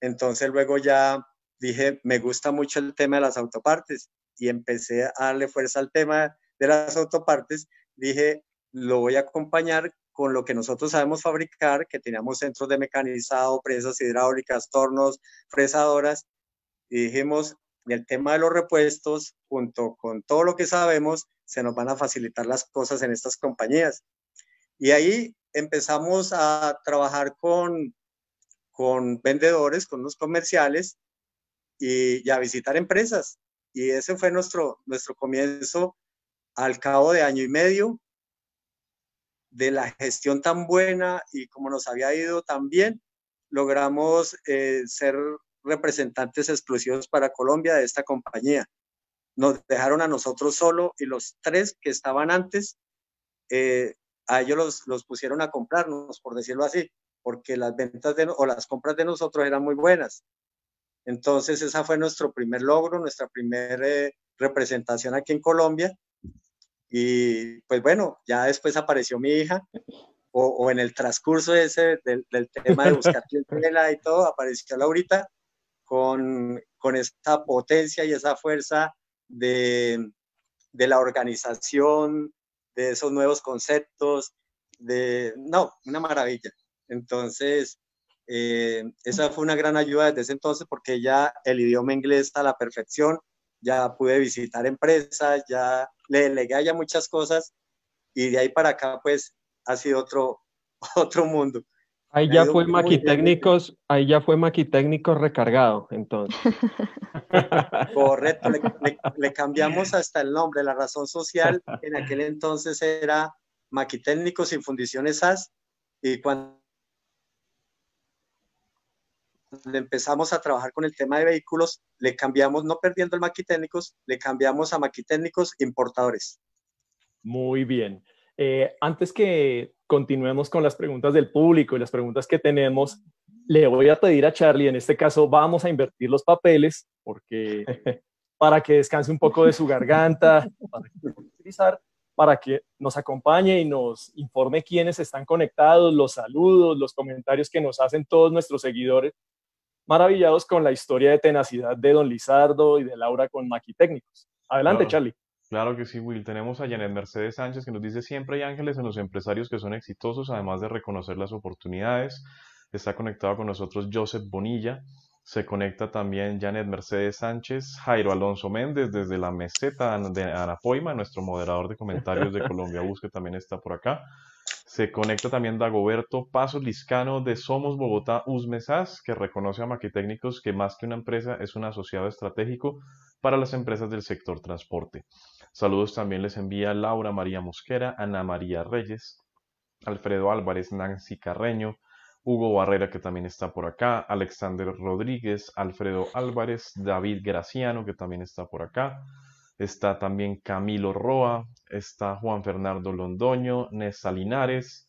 entonces luego ya dije, me gusta mucho el tema de las autopartes y empecé a darle fuerza al tema de las autopartes, dije, lo voy a acompañar con lo que nosotros sabemos fabricar, que teníamos centros de mecanizado, presas hidráulicas, tornos, fresadoras, y dijimos, el tema de los repuestos, junto con todo lo que sabemos, se nos van a facilitar las cosas en estas compañías. Y ahí empezamos a trabajar con, con vendedores, con los comerciales y, y, a visitar empresas. Y ese fue nuestro, nuestro comienzo al cabo de año y medio de la gestión tan buena y como nos había ido tan bien, logramos eh, ser representantes exclusivos para Colombia de esta compañía. Nos dejaron a nosotros solo y los tres que estaban antes, eh, a ellos los, los, pusieron a comprarnos, por decirlo así, porque las ventas de, o las compras de nosotros eran muy buenas. Entonces, esa fue nuestro primer logro, nuestra primera eh, representación aquí en Colombia. Y pues bueno, ya después apareció mi hija, o, o en el transcurso ese del, del tema de buscar clientela y todo, apareció Laurita con, con esa potencia y esa fuerza de, de la organización, de esos nuevos conceptos, de, no, una maravilla. Entonces, eh, esa fue una gran ayuda desde ese entonces porque ya el idioma inglés está a la perfección, ya pude visitar empresas, ya le delegué ya muchas cosas y de ahí para acá pues ha sido otro, otro mundo. Ahí ya fue maquitécnicos, ahí ya fue maquitécnicos recargado, entonces. Correcto, le, le, le, cambiamos hasta el nombre, la razón social en aquel entonces era maquitécnicos y fundiciones SAS y cuando empezamos a trabajar con el tema de vehículos, le cambiamos, no perdiendo el maquitécnicos, le cambiamos a maquitécnicos importadores. Muy bien. Eh, antes que continuemos con las preguntas del público y las preguntas que tenemos, le voy a pedir a Charlie, en este caso vamos a invertir los papeles, porque para que descanse un poco de su garganta, para utilizar, para que nos acompañe y nos informe quiénes están conectados, los saludos, los comentarios que nos hacen todos nuestros seguidores, maravillados con la historia de tenacidad de Don Lizardo y de Laura con Maquitécnicos. Adelante, claro. Charlie. Claro que sí, Will. Tenemos a Janet Mercedes Sánchez que nos dice siempre hay ángeles en los empresarios que son exitosos, además de reconocer las oportunidades. Está conectado con nosotros Joseph Bonilla. Se conecta también Janet Mercedes Sánchez, Jairo Alonso Méndez desde la meseta de Anapoima, nuestro moderador de comentarios de Colombia Bus, que también está por acá. Se conecta también Dagoberto Pasos Liscano de Somos Bogotá Usmesas, que reconoce a Maquitécnicos que más que una empresa es un asociado estratégico para las empresas del sector transporte. Saludos también les envía Laura María Mosquera, Ana María Reyes, Alfredo Álvarez, Nancy Carreño, Hugo Barrera, que también está por acá, Alexander Rodríguez, Alfredo Álvarez, David Graciano, que también está por acá, está también Camilo Roa, está Juan Fernando Londoño, Nessa Linares,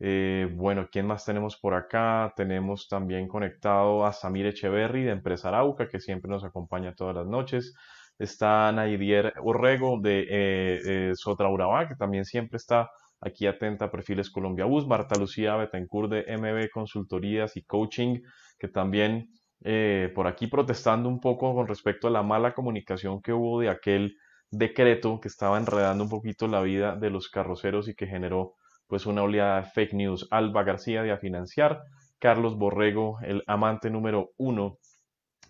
eh, bueno, ¿quién más tenemos por acá? Tenemos también conectado a Samir Echeverry de Empresa Arauca, que siempre nos acompaña todas las noches. Está Naidier Orrego de eh, eh, Sotra Urabá, que también siempre está aquí atenta a Perfiles Colombia Bus. Marta Lucía Betancourt de MB Consultorías y Coaching, que también eh, por aquí protestando un poco con respecto a la mala comunicación que hubo de aquel decreto que estaba enredando un poquito la vida de los carroceros y que generó pues una oleada de fake news. Alba García de Afinanciar, Carlos Borrego, el amante número uno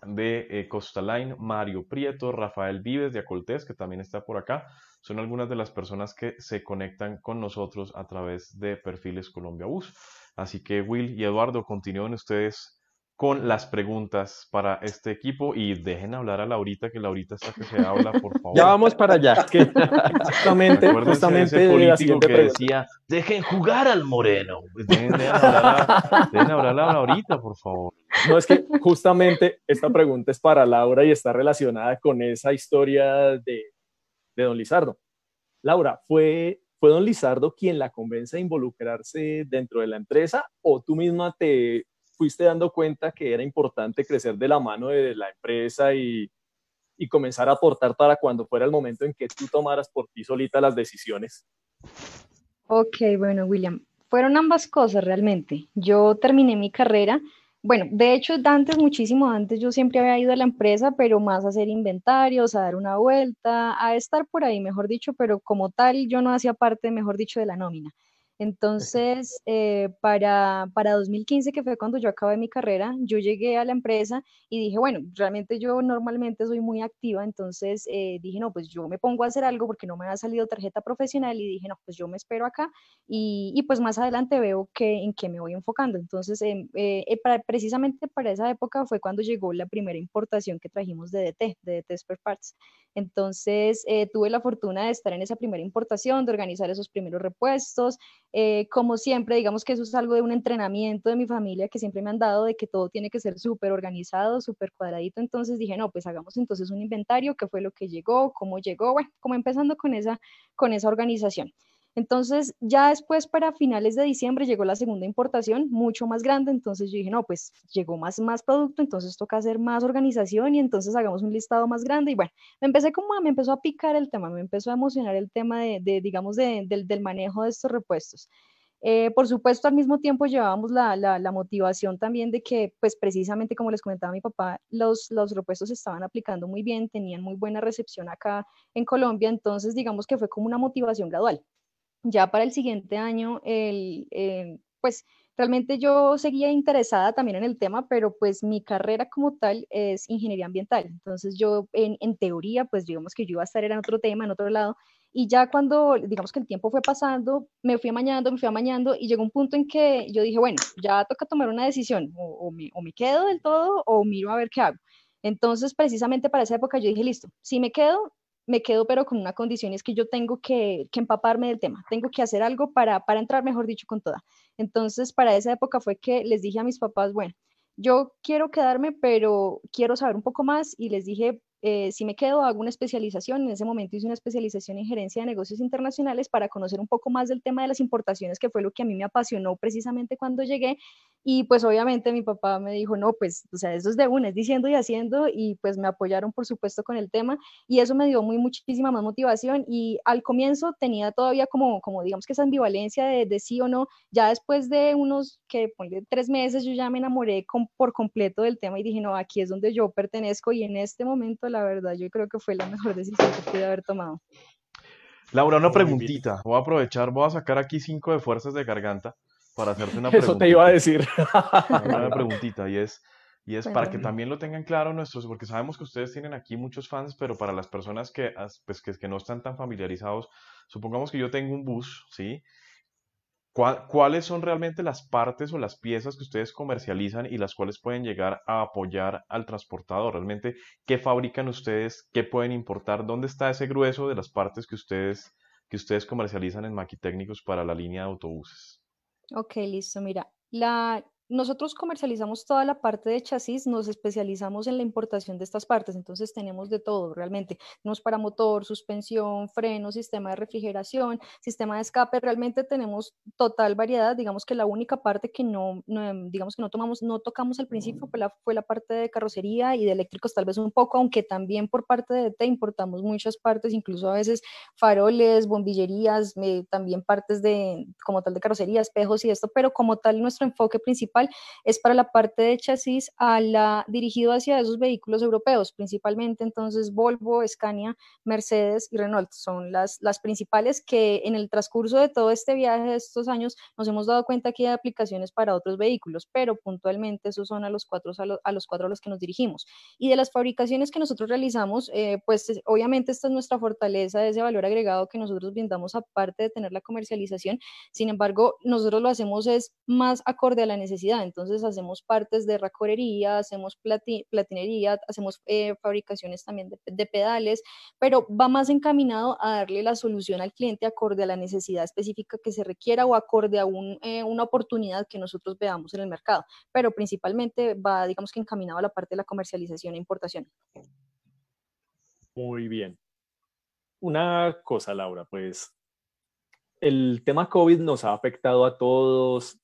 de eh, Costa Line, Mario Prieto, Rafael Vives de Acoltés, que también está por acá. Son algunas de las personas que se conectan con nosotros a través de Perfiles Colombia Bus. Así que Will y Eduardo, continúen ustedes con las preguntas para este equipo y dejen hablar a Laurita, que Laurita está que se habla, por favor. Ya vamos para allá. Que justamente, justamente ese político que decía, dejen jugar al Moreno. Dejen, dejen, hablar a, dejen hablar a Laurita, por favor. No, es que justamente esta pregunta es para Laura y está relacionada con esa historia de, de don Lizardo. Laura, ¿fue, ¿fue don Lizardo quien la convence a involucrarse dentro de la empresa o tú misma te fuiste dando cuenta que era importante crecer de la mano de la empresa y, y comenzar a aportar para cuando fuera el momento en que tú tomaras por ti solita las decisiones? Ok, bueno, William, fueron ambas cosas realmente. Yo terminé mi carrera bueno, de hecho, antes, muchísimo antes, yo siempre había ido a la empresa, pero más a hacer inventarios, a dar una vuelta, a estar por ahí, mejor dicho, pero como tal, yo no hacía parte, mejor dicho, de la nómina. Entonces, eh, para, para 2015, que fue cuando yo acabé mi carrera, yo llegué a la empresa y dije, bueno, realmente yo normalmente soy muy activa, entonces eh, dije, no, pues yo me pongo a hacer algo porque no me ha salido tarjeta profesional y dije, no, pues yo me espero acá y, y pues más adelante veo que, en qué me voy enfocando. Entonces, em, eh, para, precisamente para esa época fue cuando llegó la primera importación que trajimos de DT, de DT Spare Parts. Entonces, tuve la fortuna de estar en esa primera importación, de organizar esos primeros repuestos. Eh, como siempre, digamos que eso es algo de un entrenamiento de mi familia que siempre me han dado de que todo tiene que ser súper organizado, súper cuadradito. Entonces dije, no, pues hagamos entonces un inventario, qué fue lo que llegó, cómo llegó, bueno, como empezando con esa, con esa organización. Entonces, ya después para finales de diciembre llegó la segunda importación, mucho más grande, entonces yo dije, no, pues llegó más, más producto, entonces toca hacer más organización y entonces hagamos un listado más grande y bueno, me empecé como, a, me empezó a picar el tema, me empezó a emocionar el tema de, digamos, de, del manejo de estos repuestos. Eh, por supuesto, al mismo tiempo llevábamos la, la, motivación también de que, pues precisamente como les comentaba mi papá, los, los repuestos estaban aplicando muy bien, tenían muy buena recepción acá en Colombia, entonces digamos que fue como una motivación gradual ya para el siguiente año, el, pues realmente yo seguía interesada también en el tema, pero pues mi carrera como tal es ingeniería ambiental. Entonces yo en, en, teoría, pues digamos que yo iba a estar en otro tema, en otro lado. Y ya cuando, digamos que el tiempo fue pasando, me fui amañando, me fui amañando y llegó un punto en que yo dije, bueno, ya toca tomar una decisión, o, me, o me quedo del todo o miro a ver qué hago. Entonces, precisamente para esa época yo dije, listo, si me quedo, me quedo pero con una condición y es que yo tengo que, empaparme del tema, tengo que hacer algo para, para entrar, mejor dicho, con toda. Entonces, para esa época fue que les dije a mis papás, bueno, yo quiero quedarme, pero quiero saber un poco más y les dije, eh, si me quedo, hago una especialización. En ese momento hice una especialización en gerencia de negocios internacionales para conocer un poco más del tema de las importaciones, que fue lo que a mí me apasionó precisamente cuando llegué. Y pues obviamente mi papá me dijo, no, pues, o sea, eso es de una, es diciendo y haciendo, y pues me apoyaron por supuesto con el tema, y eso me dio muy muchísima más motivación. Y al comienzo tenía todavía como, como digamos que esa ambivalencia de, de sí o no. Ya después de unos, que ponle tres meses, yo ya me enamoré con, por completo del tema y dije, no, aquí es donde yo pertenezco, y en este momento la verdad, yo creo que fue la mejor decisión que pude haber tomado. Laura, una preguntita. Voy a aprovechar, voy a sacar aquí cinco de fuerzas de garganta para hacerte una pregunta. Eso te iba a decir. Una preguntita y es, y es para que también lo tengan claro nuestros, porque sabemos que ustedes tienen aquí muchos fans, pero para las personas que, pues, que, que no están tan familiarizados, supongamos que yo tengo un bus, ¿sí? ¿Cuáles son realmente las partes o las piezas que ustedes comercializan y las cuales pueden llegar a apoyar al transportador? Realmente, ¿qué fabrican ustedes? ¿Qué pueden importar? ¿Dónde está ese grueso de las partes que ustedes, que ustedes comercializan en Maquitécnicos para la línea de autobuses? Ok, listo. Mira, la, nosotros comercializamos toda la parte de chasis, nos especializamos en la importación de estas partes, entonces tenemos de todo realmente. Tenemos para motor, suspensión, freno, sistema de refrigeración, sistema de escape, realmente tenemos total variedad. Digamos que la única parte que no, digamos que no tomamos, no tocamos al principio fue la, fue la parte de carrocería y de eléctricos tal vez un poco, aunque también por parte de T importamos muchas partes, incluso a veces faroles, bombillerías, eh, también partes de como tal de carrocería, espejos y esto, pero como tal nuestro enfoque principal es para la parte de chasis a la, dirigido hacia esos vehículos europeos, principalmente entonces Volvo, Scania, Mercedes y Renault son las, las principales que en el transcurso de todo este viaje de estos años nos hemos dado cuenta que hay aplicaciones para otros vehículos, pero puntualmente esos son a los cuatro a, los cuatro a los que nos dirigimos. Y de las fabricaciones que nosotros realizamos, eh, pues obviamente esta es nuestra fortaleza, ese valor agregado que nosotros brindamos aparte de tener la comercialización. Sin embargo, nosotros lo hacemos es más acorde a la necesidad entonces hacemos partes de racorería, hacemos platinería, hacemos eh, fabricaciones también de, pedales, pero va más encaminado a darle la solución al cliente acorde a la necesidad específica que se requiera o acorde a eh, una oportunidad que nosotros veamos en el mercado. Pero principalmente va, digamos que encaminado a la parte de la comercialización e importación. Muy bien. Una cosa, Laura, pues el tema COVID nos ha afectado a todos,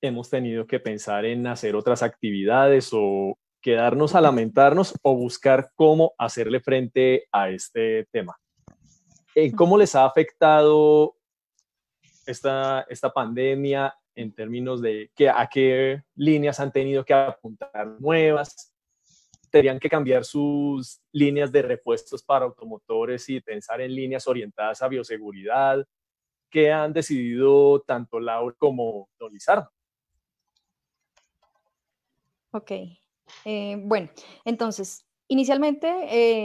hemos tenido que pensar en hacer otras actividades o quedarnos a lamentarnos o buscar cómo hacerle frente a este tema. Eh, ¿Cómo les ha afectado esta, esta pandemia en términos de que, a qué líneas han tenido que apuntar nuevas? ¿Tendrían que cambiar sus líneas de repuestos para automotores y pensar en líneas orientadas a bioseguridad? ¿Qué han decidido tanto Laura como Don Lizardo? Ok, eh, bueno, entonces, inicialmente,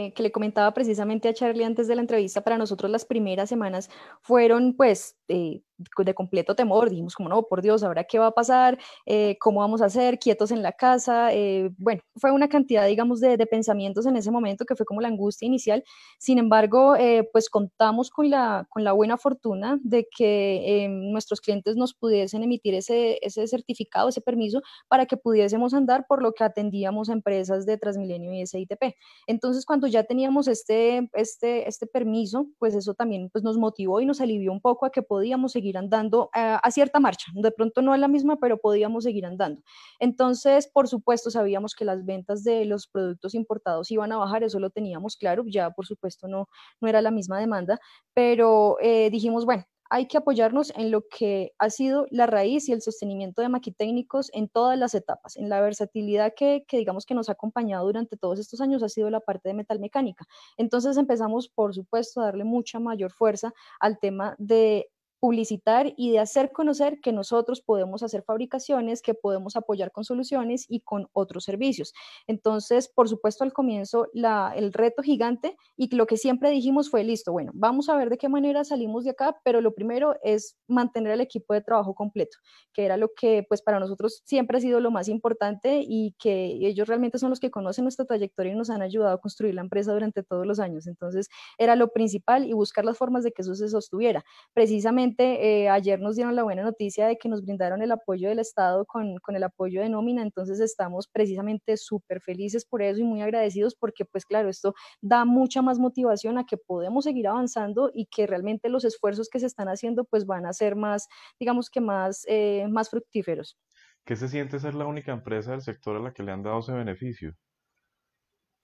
eh, que le comentaba precisamente a Charlie antes de la entrevista, para nosotros las primeras semanas fueron pues eh, de completo temor, dijimos como no, por Dios, ahora qué va a pasar, eh, cómo vamos a hacer, quietos en la casa, eh, bueno, fue una cantidad, digamos, de, pensamientos en ese momento que fue como la angustia inicial, sin embargo, eh, pues contamos con la, con la buena fortuna de que nuestros clientes nos pudiesen emitir ese, ese certificado, ese permiso, para que pudiésemos andar por lo que atendíamos a empresas de Transmilenio y SITP. Entonces, cuando ya teníamos este, este, este permiso, pues eso también pues, nos motivó y nos alivió un poco a que podíamos seguir andando eh, a cierta marcha. De pronto no a la misma, pero podíamos seguir andando. Entonces, por supuesto, sabíamos que las ventas de los productos importados iban a bajar, eso lo teníamos claro, ya por supuesto no, no era la misma demanda, pero eh, dijimos, bueno, hay que apoyarnos en lo que ha sido la raíz y el sostenimiento de maquitécnicos en todas las etapas, en la versatilidad que, que, digamos que nos ha acompañado durante todos estos años ha sido la parte de metalmecánica. Entonces empezamos, por supuesto, a darle mucha mayor fuerza al tema de publicitar y de hacer conocer que nosotros podemos hacer fabricaciones, que podemos apoyar con soluciones y con otros servicios. Entonces, por supuesto, al comienzo la, el reto gigante y lo que siempre dijimos fue, listo, bueno, vamos a ver de qué manera salimos de acá, pero lo primero es mantener el equipo de trabajo completo, que era lo que pues para nosotros siempre ha sido lo más importante y que ellos realmente son los que conocen nuestra trayectoria y nos han ayudado a construir la empresa durante todos los años. Entonces, era lo principal y buscar las formas de que eso se sostuviera. Precisamente eh, ayer nos dieron la buena noticia de que nos brindaron el apoyo del Estado con, con el apoyo de nómina, entonces estamos precisamente súper felices por eso y muy agradecidos porque pues claro, esto da mucha más motivación a que podemos seguir avanzando y que realmente los esfuerzos que se están haciendo pues van a ser más, digamos que más, eh, más fructíferos. ¿Qué se siente ser la única empresa del sector a la que le han dado ese beneficio?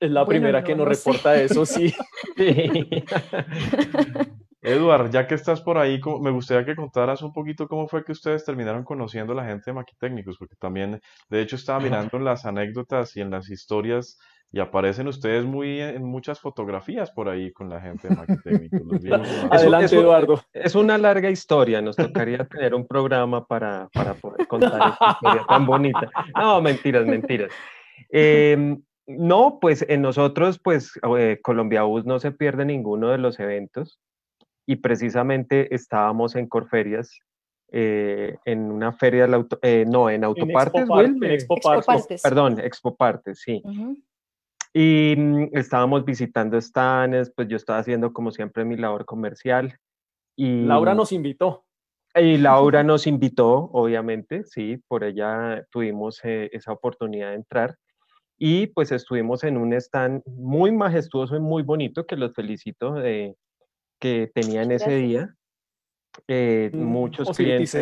Es la primera que nos reporta eso, sí. Eduard, ya que estás por ahí, me gustaría que contaras un poquito cómo fue que ustedes terminaron conociendo a la gente de Maquitécnicos, porque también, de hecho, estaba mirando en las anécdotas y en las historias y aparecen ustedes muy en muchas fotografías por ahí con la gente de Maquitécnicos. Adelante, Eduardo. Es una larga historia, nos tocaría tener un programa para, para poder contar esta historia tan bonita. No, mentiras, mentiras. Em, no, pues en nosotros, pues eh, Colombia Bus no se pierde ninguno de los eventos y precisamente estábamos en Corferias, eh, en una feria, del auto, eh, no, en Autopartes, en Expo, Partes. Perdón, Expo Partes, sí. Y mm, estábamos visitando stands, pues yo estaba haciendo como siempre mi labor comercial. Y, Laura nos invitó. Y Laura nos invitó, obviamente, sí, por ella tuvimos eh, esa oportunidad de entrar. Y pues estuvimos en un stand muy majestuoso y muy bonito, que los felicito que tenían ese día. Eh, mm, muchos clientes.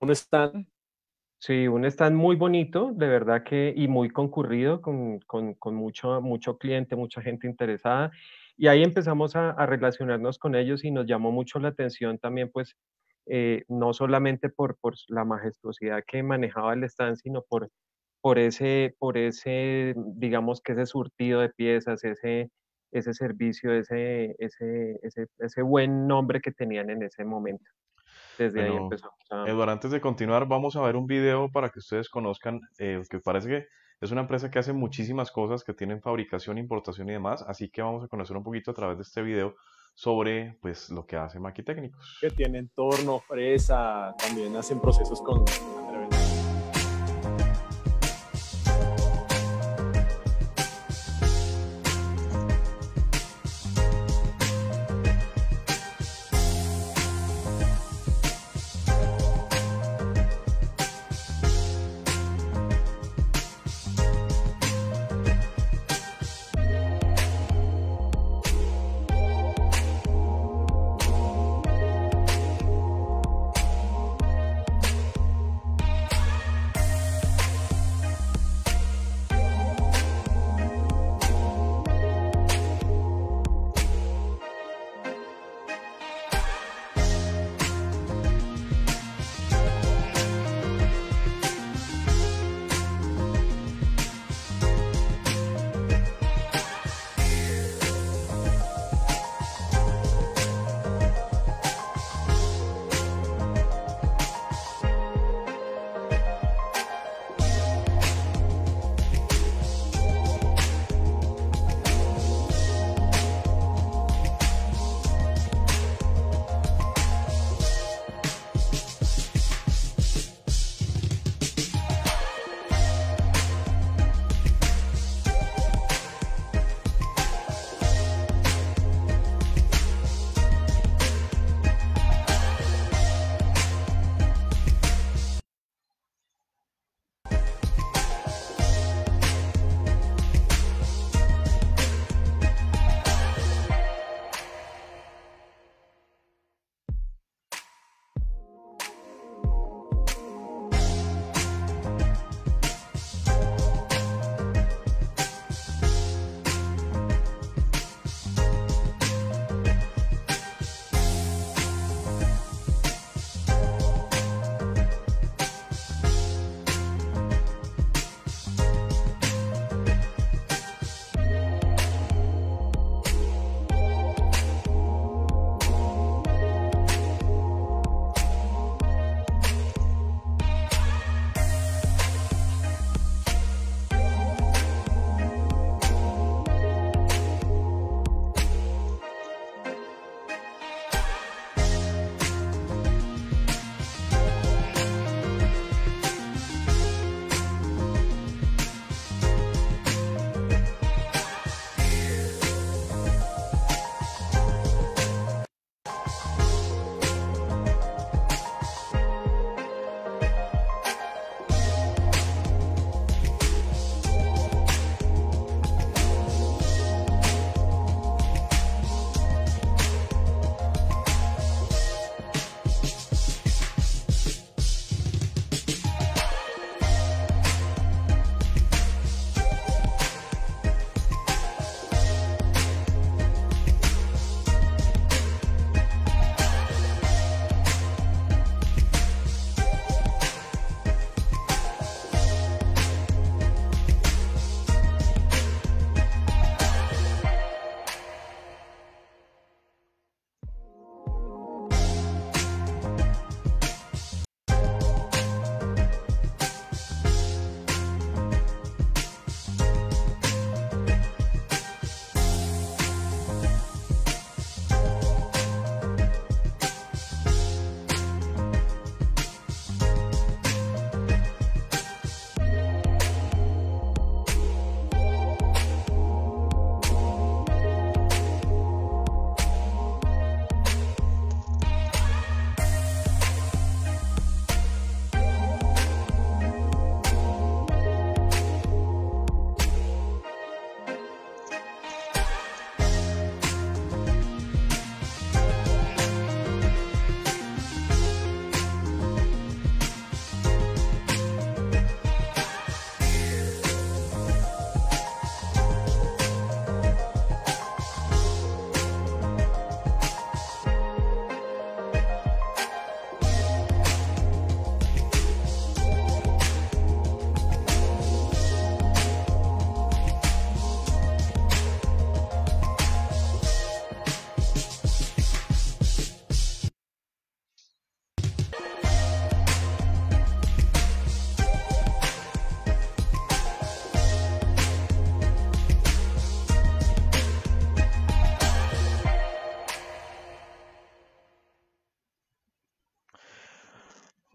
un stand. Sí, un stand muy bonito, de verdad que, y muy concurrido, con, con, con mucho, mucho cliente, mucha gente interesada. Y ahí empezamos a, a, relacionarnos con ellos y nos llamó mucho la atención también, pues, eh, no solamente por, por la majestuosidad que manejaba el stand, sino por, por, ese, por ese, digamos que ese surtido de piezas, ese, ese servicio, ese, ese, ese, ese buen nombre que tenían en ese momento. Desde ahí empezamos Eduardo, antes de continuar, vamos a ver un video para que ustedes conozcan, eh, que parece que es una empresa que hace muchísimas cosas, que tienen fabricación, importación y demás, así que vamos a conocer un poquito a través de este video sobre pues lo que hace Maquitécnicos. Que tienen torno, fresa, también hacen procesos con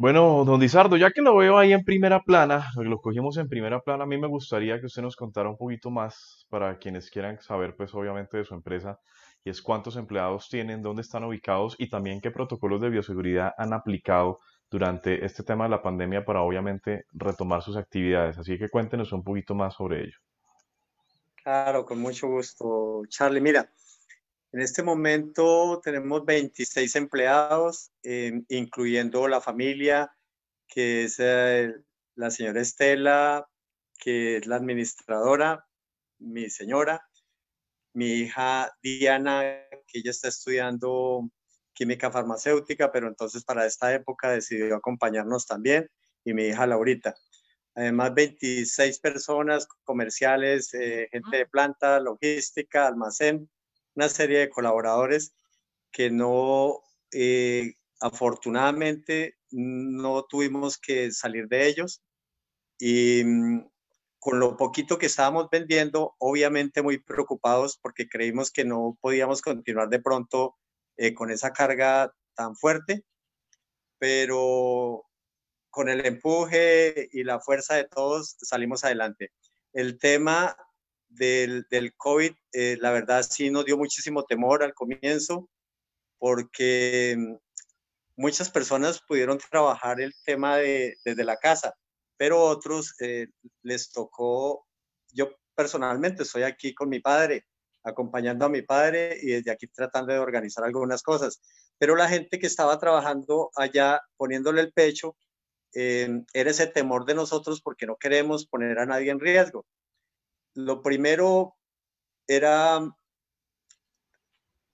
Bueno, don Dizardo, ya que lo veo ahí en primera plana, lo cogimos en primera plana, a mí me gustaría que usted nos contara un poquito más para quienes quieran saber, pues obviamente de su empresa, y es cuántos empleados tienen, dónde están ubicados y también qué protocolos de bioseguridad han aplicado durante este tema de la pandemia para obviamente retomar sus actividades. Así que cuéntenos un poquito más sobre ello. Claro, con mucho gusto, Charlie. Mira, en este momento tenemos 26 empleados, em, incluyendo la familia, que es eh, la señora Estela, que es la administradora, mi señora, mi hija Diana, que ella está estudiando química farmacéutica, pero entonces para esta época decidió acompañarnos también, y mi hija Laurita. Además, 26 personas comerciales, eh, gente de planta, logística, almacén, una serie de colaboradores que no, eh, afortunadamente, no tuvimos que salir de ellos. Y mm, con lo poquito que estábamos vendiendo, obviamente muy preocupados porque creímos que no podíamos continuar de pronto eh, con esa carga tan fuerte, pero con el empuje y la fuerza de todos salimos adelante. El tema del, COVID, eh, la verdad sí nos dio muchísimo temor al comienzo, porque mm, muchas personas pudieron trabajar el tema de, desde la casa, pero otros eh, les tocó, yo personalmente estoy aquí con mi padre, acompañando a mi padre y desde aquí tratando de organizar algunas cosas, pero la gente que estaba trabajando allá poniéndole el pecho, eh, era ese temor de nosotros porque no queremos poner a nadie en riesgo. Lo primero era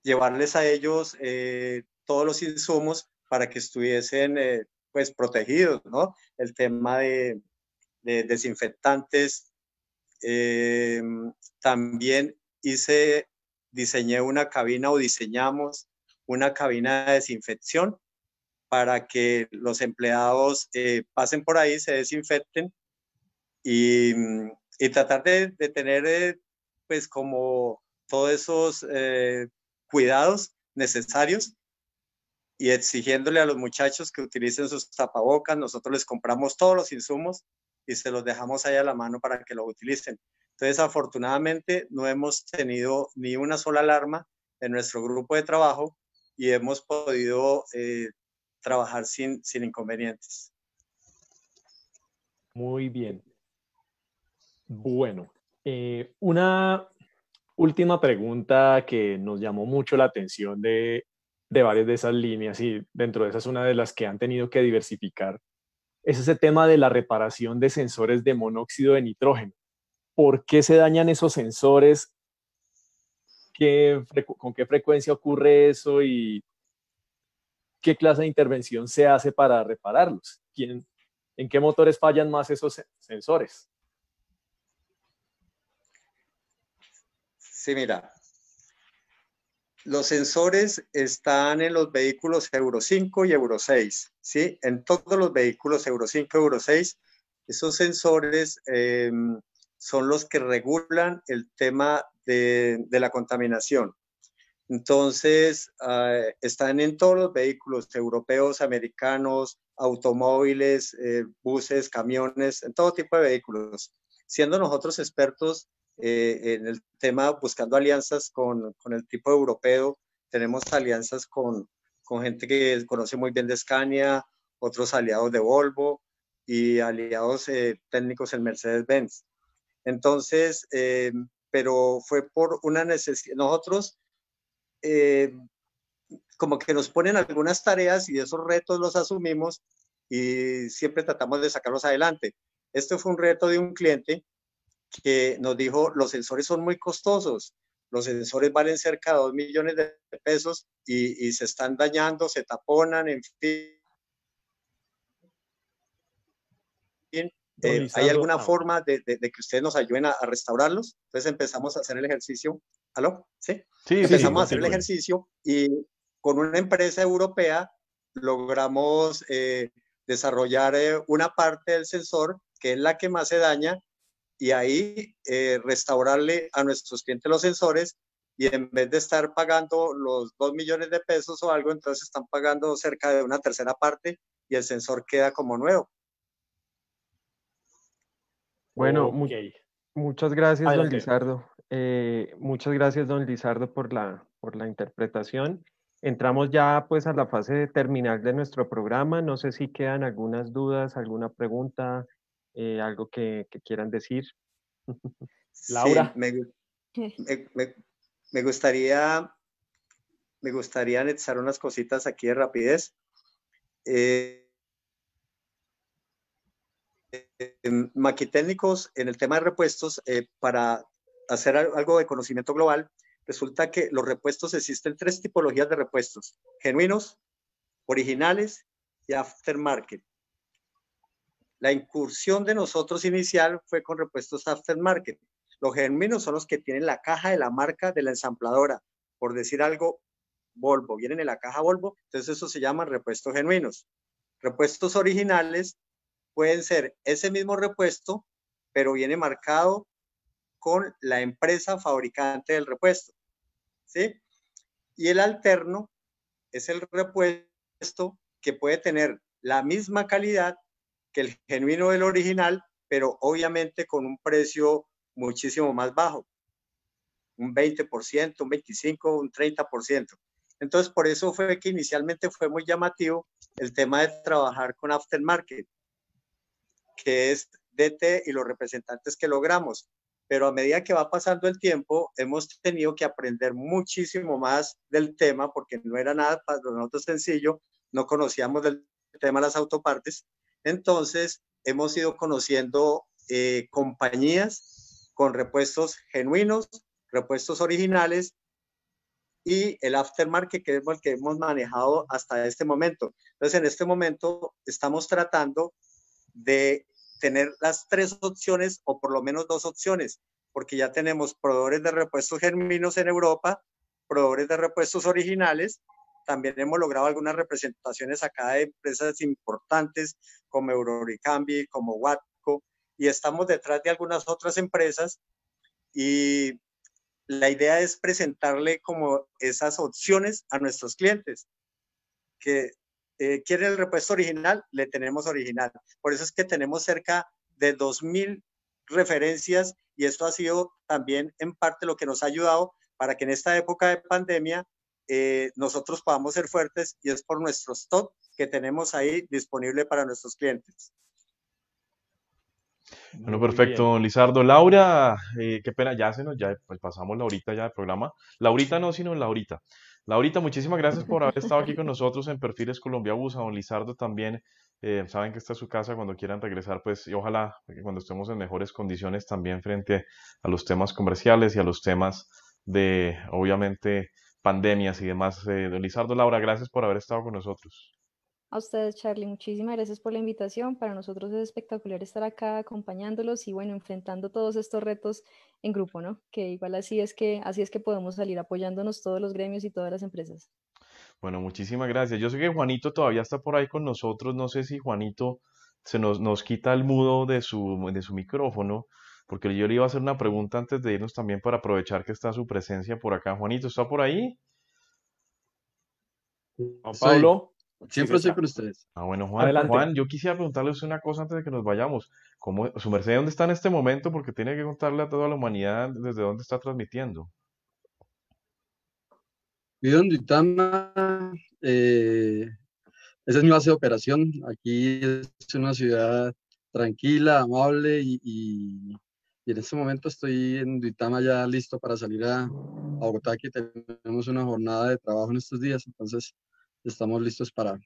llevarles a ellos eh, todos los insumos para que estuviesen eh, pues protegidos, ¿no? El tema de, de desinfectantes. también hice, diseñé una cabina o diseñamos una cabina de desinfección para que los empleados eh, pasen por ahí, se desinfecten y, y tratar de, de tener eh, pues como todos esos eh, cuidados necesarios y exigiéndole a los muchachos que utilicen sus tapabocas, nosotros les compramos todos los insumos y se los dejamos ahí a la mano para que lo utilicen. Entonces, afortunadamente, no hemos tenido ni una sola alarma en nuestro grupo de trabajo y hemos podido eh, trabajar sin, sin inconvenientes. Muy bien. Bueno, eh, una última pregunta que nos llamó mucho la atención de, de varias de esas líneas y dentro de esas una de las que han tenido que diversificar es ese tema de la reparación de sensores de monóxido de nitrógeno. ¿Por qué se dañan esos sensores? ¿Qué, ¿Con qué frecuencia ocurre eso? Y qué clase de intervención se hace para repararlos, ¿Quién, en qué motores fallan más esos sensores. Sí, mira, los sensores están en los vehículos Euro 5 y Euro 6, ¿sí? En todos los vehículos Euro 5 y Euro 6, esos sensores eh, son los que regulan el tema de, la contaminación. Entonces, uh, están en todos los vehículos europeos, americanos, automóviles, eh, buses, camiones, en todo tipo de vehículos. Siendo nosotros expertos eh, en el tema, buscando alianzas con, con, el tipo europeo, tenemos alianzas con, con gente que conoce muy bien de Scania, otros aliados de Volvo y aliados eh, técnicos en Mercedes-Benz. Entonces, eh, pero fue por una necesidad. Nosotros eh, como que nos ponen algunas tareas y esos retos los asumimos y siempre tratamos de sacarlos adelante. Este fue un reto de un cliente que nos dijo, los sensores son muy costosos, los sensores valen cerca de 2 millones de pesos y, y se están dañando, se taponan, en fin. Eh, ¿Hay alguna forma de, de, de, que ustedes nos ayuden a, a, restaurarlos? Entonces empezamos a hacer el ejercicio ¿Aló? ¿Sí? Sí, Empezamos sí, a hacer el ejercicio y con una empresa europea logramos eh, desarrollar eh, una parte del sensor que es la que más se daña y ahí eh, restaurarle a nuestros clientes los sensores y en vez de estar pagando los dos millones de pesos o algo, entonces están pagando cerca de una tercera parte y el sensor queda como nuevo. Bueno, muchas gracias, don Lizardo. Eh, muchas gracias, don Lizardo, por la, por la interpretación. Entramos ya pues a la fase terminal de nuestro programa. No sé si quedan algunas dudas, alguna pregunta, eh, algo que, quieran decir. Laura. me, gustaría, me gustaría anexar unas cositas aquí de rapidez. Eh, maquitécnicos, en el tema de repuestos, eh, para hacer algo de conocimiento global, resulta que los repuestos existen tres tipologías de repuestos, genuinos, originales y aftermarket. La incursión de nosotros inicial fue con repuestos aftermarket. Los genuinos son los que tienen la caja de la marca de la ensambladora, por decir algo, Volvo, vienen en la caja Volvo, entonces eso se llaman repuestos genuinos. Repuestos originales pueden ser ese mismo repuesto, pero viene marcado con la empresa fabricante del repuesto. ¿sí? Y el alterno es el repuesto que puede tener la misma calidad que el genuino del original, pero obviamente con un precio muchísimo más bajo, un 20%, un 25%, un 30%. Entonces, por eso fue que inicialmente fue muy llamativo el tema de trabajar con aftermarket, que es DT y los representantes que logramos pero a medida que va pasando el tiempo, hemos tenido que aprender muchísimo más del tema, porque no era nada para nosotros sencillo, no conocíamos del tema de las autopartes. Entonces, hemos ido conociendo eh, compañías con repuestos genuinos, repuestos originales y el aftermarket, que que hemos manejado hasta este momento. Entonces, en este momento estamos tratando de tener las tres opciones o por lo menos dos opciones, porque ya tenemos proveedores de repuestos germinos en Europa, proveedores de repuestos originales, también hemos logrado algunas representaciones acá de empresas importantes como Euroricambi, como Watco, y estamos detrás de algunas otras empresas y la idea es presentarle como esas opciones a nuestros clientes, que eh, quiere el repuesto original, le tenemos original. Por eso es que tenemos cerca de 2.000 referencias y esto ha sido también en parte lo que nos ha ayudado para que en esta época de pandemia eh, nosotros podamos ser fuertes y es por nuestro stock que tenemos ahí disponible para nuestros clientes. Bueno, perfecto, Lizardo. Laura, eh, qué pena, ya se nos, ya pues pasamos la horita ya del programa. Laurita no, sino Laurita. Laurita, muchísimas gracias por haber estado aquí con nosotros en Perfiles Colombia Bus. A don Lizardo también, eh, saben que esta es su casa cuando quieran regresar, pues, y ojalá que cuando estemos en mejores condiciones también frente a los temas comerciales y a los temas de, obviamente, pandemias y demás. Eh, don Lizardo, Laura, gracias por haber estado con nosotros. A ustedes, Charlie, muchísimas gracias por la invitación. Para nosotros es espectacular estar acá acompañándolos y bueno, enfrentando todos estos retos en grupo, ¿no? Que igual así es que así es que podemos salir apoyándonos todos los gremios y todas las empresas. Bueno, muchísimas gracias. Yo sé que Juanito todavía está por ahí con nosotros. No sé si Juanito se nos, nos quita el mudo de su, de su micrófono, porque yo le iba a hacer una pregunta antes de irnos también para aprovechar que está su presencia por acá. Juanito, ¿está por ahí? Pablo. Siempre estoy con ustedes. Ah, bueno, Juan, Juan, yo quisiera preguntarles una cosa antes de que nos vayamos. ¿Cómo, ¿Su merced dónde está en este momento? Porque tiene que contarle a toda la humanidad desde dónde está transmitiendo. Vivo en Duitama. Eh, esa es mi base de operación. Aquí es una ciudad tranquila, amable y, en este momento estoy en Duitama ya listo para salir a, a Bogotá, que tenemos una jornada de trabajo en estos días. Entonces, estamos listos para,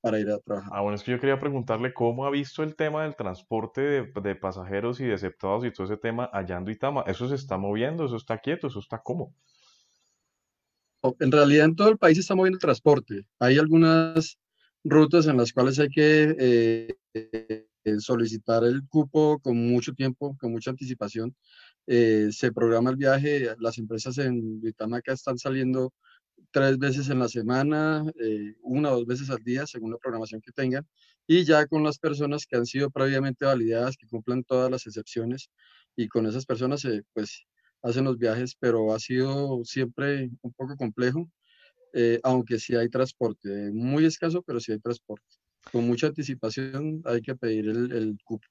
para ir a trabajar. Ah, bueno, es que yo quería preguntarle cómo ha visto el tema del transporte de, pasajeros y de aceptados y todo ese tema allá en Duitama. ¿Eso se está moviendo? ¿Eso está quieto? ¿Eso está cómo? En realidad en todo el país se está moviendo el transporte. Hay algunas rutas en las cuales hay que eh, solicitar el cupo con mucho tiempo, con mucha anticipación. Eh, se programa el viaje, las empresas en Duitama acá están saliendo tres veces en la semana, eh, una o dos veces al día, según la programación que tengan, y ya con las personas que han sido previamente validadas, que cumplan todas las excepciones, y con esas personas se pues hacen los viajes, pero ha sido siempre un poco complejo, eh, aunque sí hay transporte, muy escaso, pero sí hay transporte. Con mucha anticipación hay que pedir el, el cupo.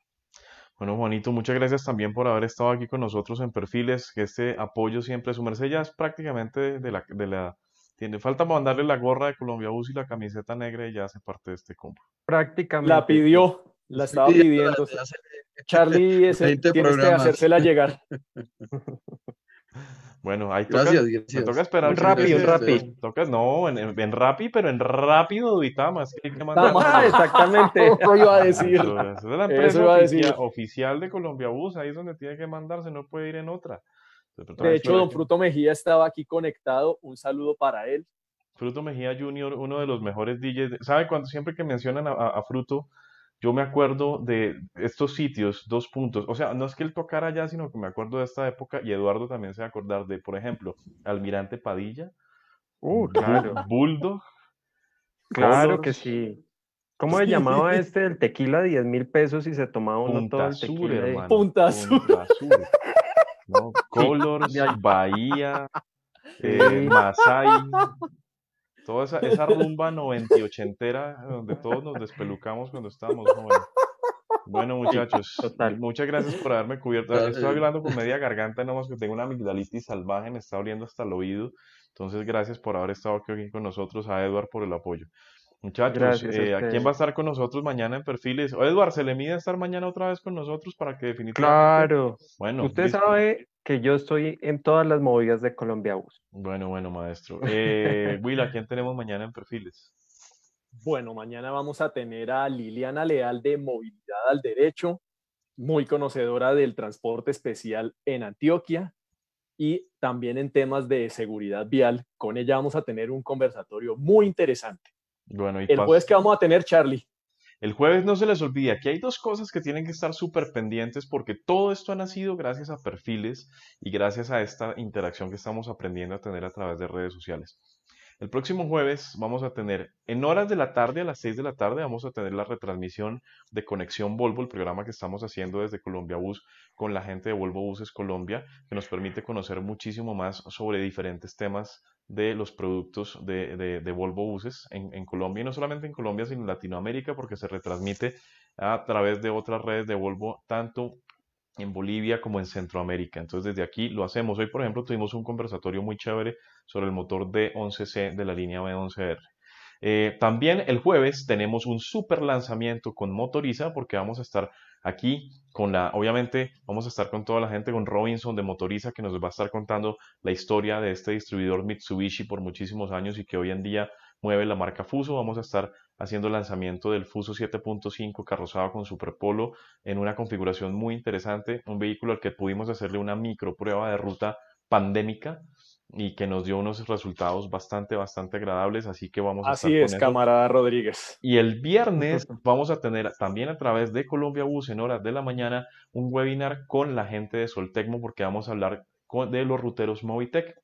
Bueno, Juanito, muchas gracias también por haber estado aquí con nosotros en Perfiles, que este apoyo siempre, su merced ya es prácticamente de la, de la, tiene falta mandarle la gorra de Colombia Bus y la camiseta negra y ya hace parte de este combo. Prácticamente. La pidió, la estaba pidiendo. Charlie ese, tienes que hacérsela llegar. Bueno, ahí toca, Gracias, gracias. toca esperar. Un un no, en, en, pero en rápido Duitama, es que hay que mandar. Ah, exactamente. Eso iba a decir. Eso, esa es la Eso empresa iba a oficia- decir. oficial de Colombia Bus, ahí es donde tiene que mandarse, no puede ir en otra. De hecho, don Fruto Mejía estaba aquí conectado. Un saludo para él. Fruto Mejía Jr., uno de los mejores DJs. ¿Sabe cuando siempre que mencionan a, a- a Fruto, yo me acuerdo de estos sitios, dos puntos. O sea, no es que él tocara allá, sino que me acuerdo de esta época y Eduardo también se va a acordar de, por ejemplo, Almirante Padilla, Uh, claro, Bulldog, claro Colors, que sí. ¿Cómo se llamaba este el tequila 10 mil pesos y se tomaba uno todo Punta el Sur, tequila? hermano. Punta Sur. ¿no? Colors, Bahía, eh, Masai. Toda esa, esa rumba 90 y ochentera donde todos nos despelucamos cuando estábamos jóvenes. Bueno, muchachos, total. muchas gracias por haberme cubierto. Estoy eh. hablando con media garganta, nomás que tengo una amigdalitis salvaje, me está abriendo hasta el oído. Entonces, gracias por haber estado aquí con nosotros, a Edward por el apoyo. Muchachos, eh, ¿a quién va a estar con nosotros mañana en Perfiles? O Edward, ¿se le mide estar mañana otra vez con nosotros para que definitivamente... Claro. Bueno, Usted listo. sabe que yo estoy en todas las movidas de Colombia Bus. Bueno, bueno, maestro. Eh, Will, ¿a quién tenemos mañana en Perfiles? Bueno, mañana vamos a tener a Liliana Leal de Movilidad al Derecho, muy conocedora del transporte especial en Antioquia y también en temas de seguridad vial. Con ella vamos a tener un conversatorio muy interesante. Bueno, y El jueves que vamos a tener, Charlie. El jueves no se les olvide, aquí hay dos cosas que tienen que estar súper pendientes porque todo esto ha nacido gracias a perfiles y gracias a esta interacción que estamos aprendiendo a tener a través de redes sociales. El próximo jueves vamos a tener, en horas de la tarde, a las 6 de la tarde, vamos a tener la retransmisión de Conexión Volvo, el programa que estamos haciendo desde Colombia Bus con la gente de Volvo Buses Colombia, que nos permite conocer muchísimo más sobre diferentes temas de los productos de, de- de Volvo Buses en, en Colombia, y no solamente en Colombia, sino en Latinoamérica, porque se retransmite a través de otras redes de Volvo, tanto en Bolivia como en Centroamérica. Entonces, desde aquí lo hacemos. Hoy, por ejemplo, tuvimos un conversatorio muy chévere sobre el motor D11C de la línea B11R. Eh, también el jueves tenemos un super lanzamiento con Motoriza porque vamos a estar aquí con la, obviamente vamos a estar con toda la gente, con Robinson de Motoriza que nos va a estar contando la historia de este distribuidor Mitsubishi por muchísimos años y que hoy en día mueve la marca Fuso. Vamos a estar haciendo el lanzamiento del Fuso 7.5 carrozado con Superpolo en una configuración muy interesante, un vehículo al que pudimos hacerle una micro prueba de ruta pandémica y que nos dio unos resultados bastante, bastante agradables, así que vamos a Así es, camarada Rodríguez. Y el viernes vamos a tener también a través de Colombia Bus en horas de la mañana un webinar con la gente de Soltecmo porque vamos a hablar con- de los ruteros Movitec.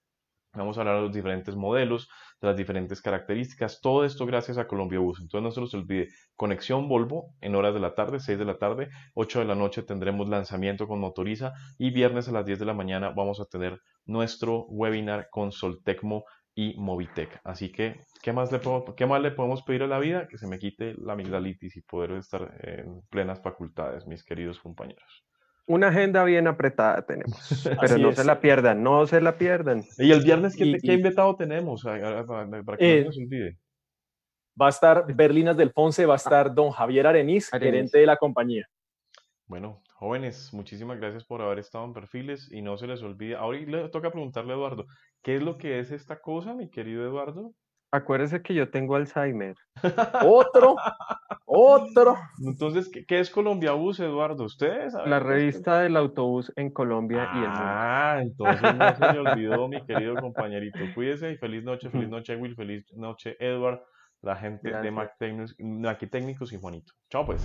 Vamos a hablar de los diferentes modelos, de las diferentes características, todo esto gracias a Colombia Bus. Entonces no se los olvide, conexión Volvo en horas de la tarde, 6 de la tarde, 8 de la noche tendremos lanzamiento con Motoriza y viernes a las 10 de la mañana vamos a tener nuestro webinar con Soltecmo y Movitec. Así que, ¿qué más, le puedo- ¿qué más le podemos pedir a la vida? Que se me quite la amigdalitis y poder estar en plenas facultades, mis queridos compañeros. Una agenda bien apretada tenemos, pero no es. se la pierdan, no se la pierdan. Y el viernes, ¿qué, Y- qué y- invitado tenemos? Para que Eh, no se nos olvide. Va a estar Berlinas del Ponce, va a estar don Javier Areniz, Areniz. gerente de la compañía. Bueno, jóvenes, muchísimas gracias por haber estado en perfiles y no se les olvide. Ahora le toca preguntarle a Eduardo, ¿qué es lo que es esta cosa, mi querido Eduardo? Acuérdese que yo tengo Alzheimer. Otro, otro. Entonces, ¿qué, qué es Colombia Bus, Eduardo? ¿Ustedes saben La revista del autobús en Colombia y el mundo. Ah, entonces no se le olvidó, mi querido compañerito. Cuídese y feliz noche, feliz noche, Will, feliz noche, Edward, la gente de Gracias. Mac Técnicos, Mac Técnicos y Juanito. Chao, pues.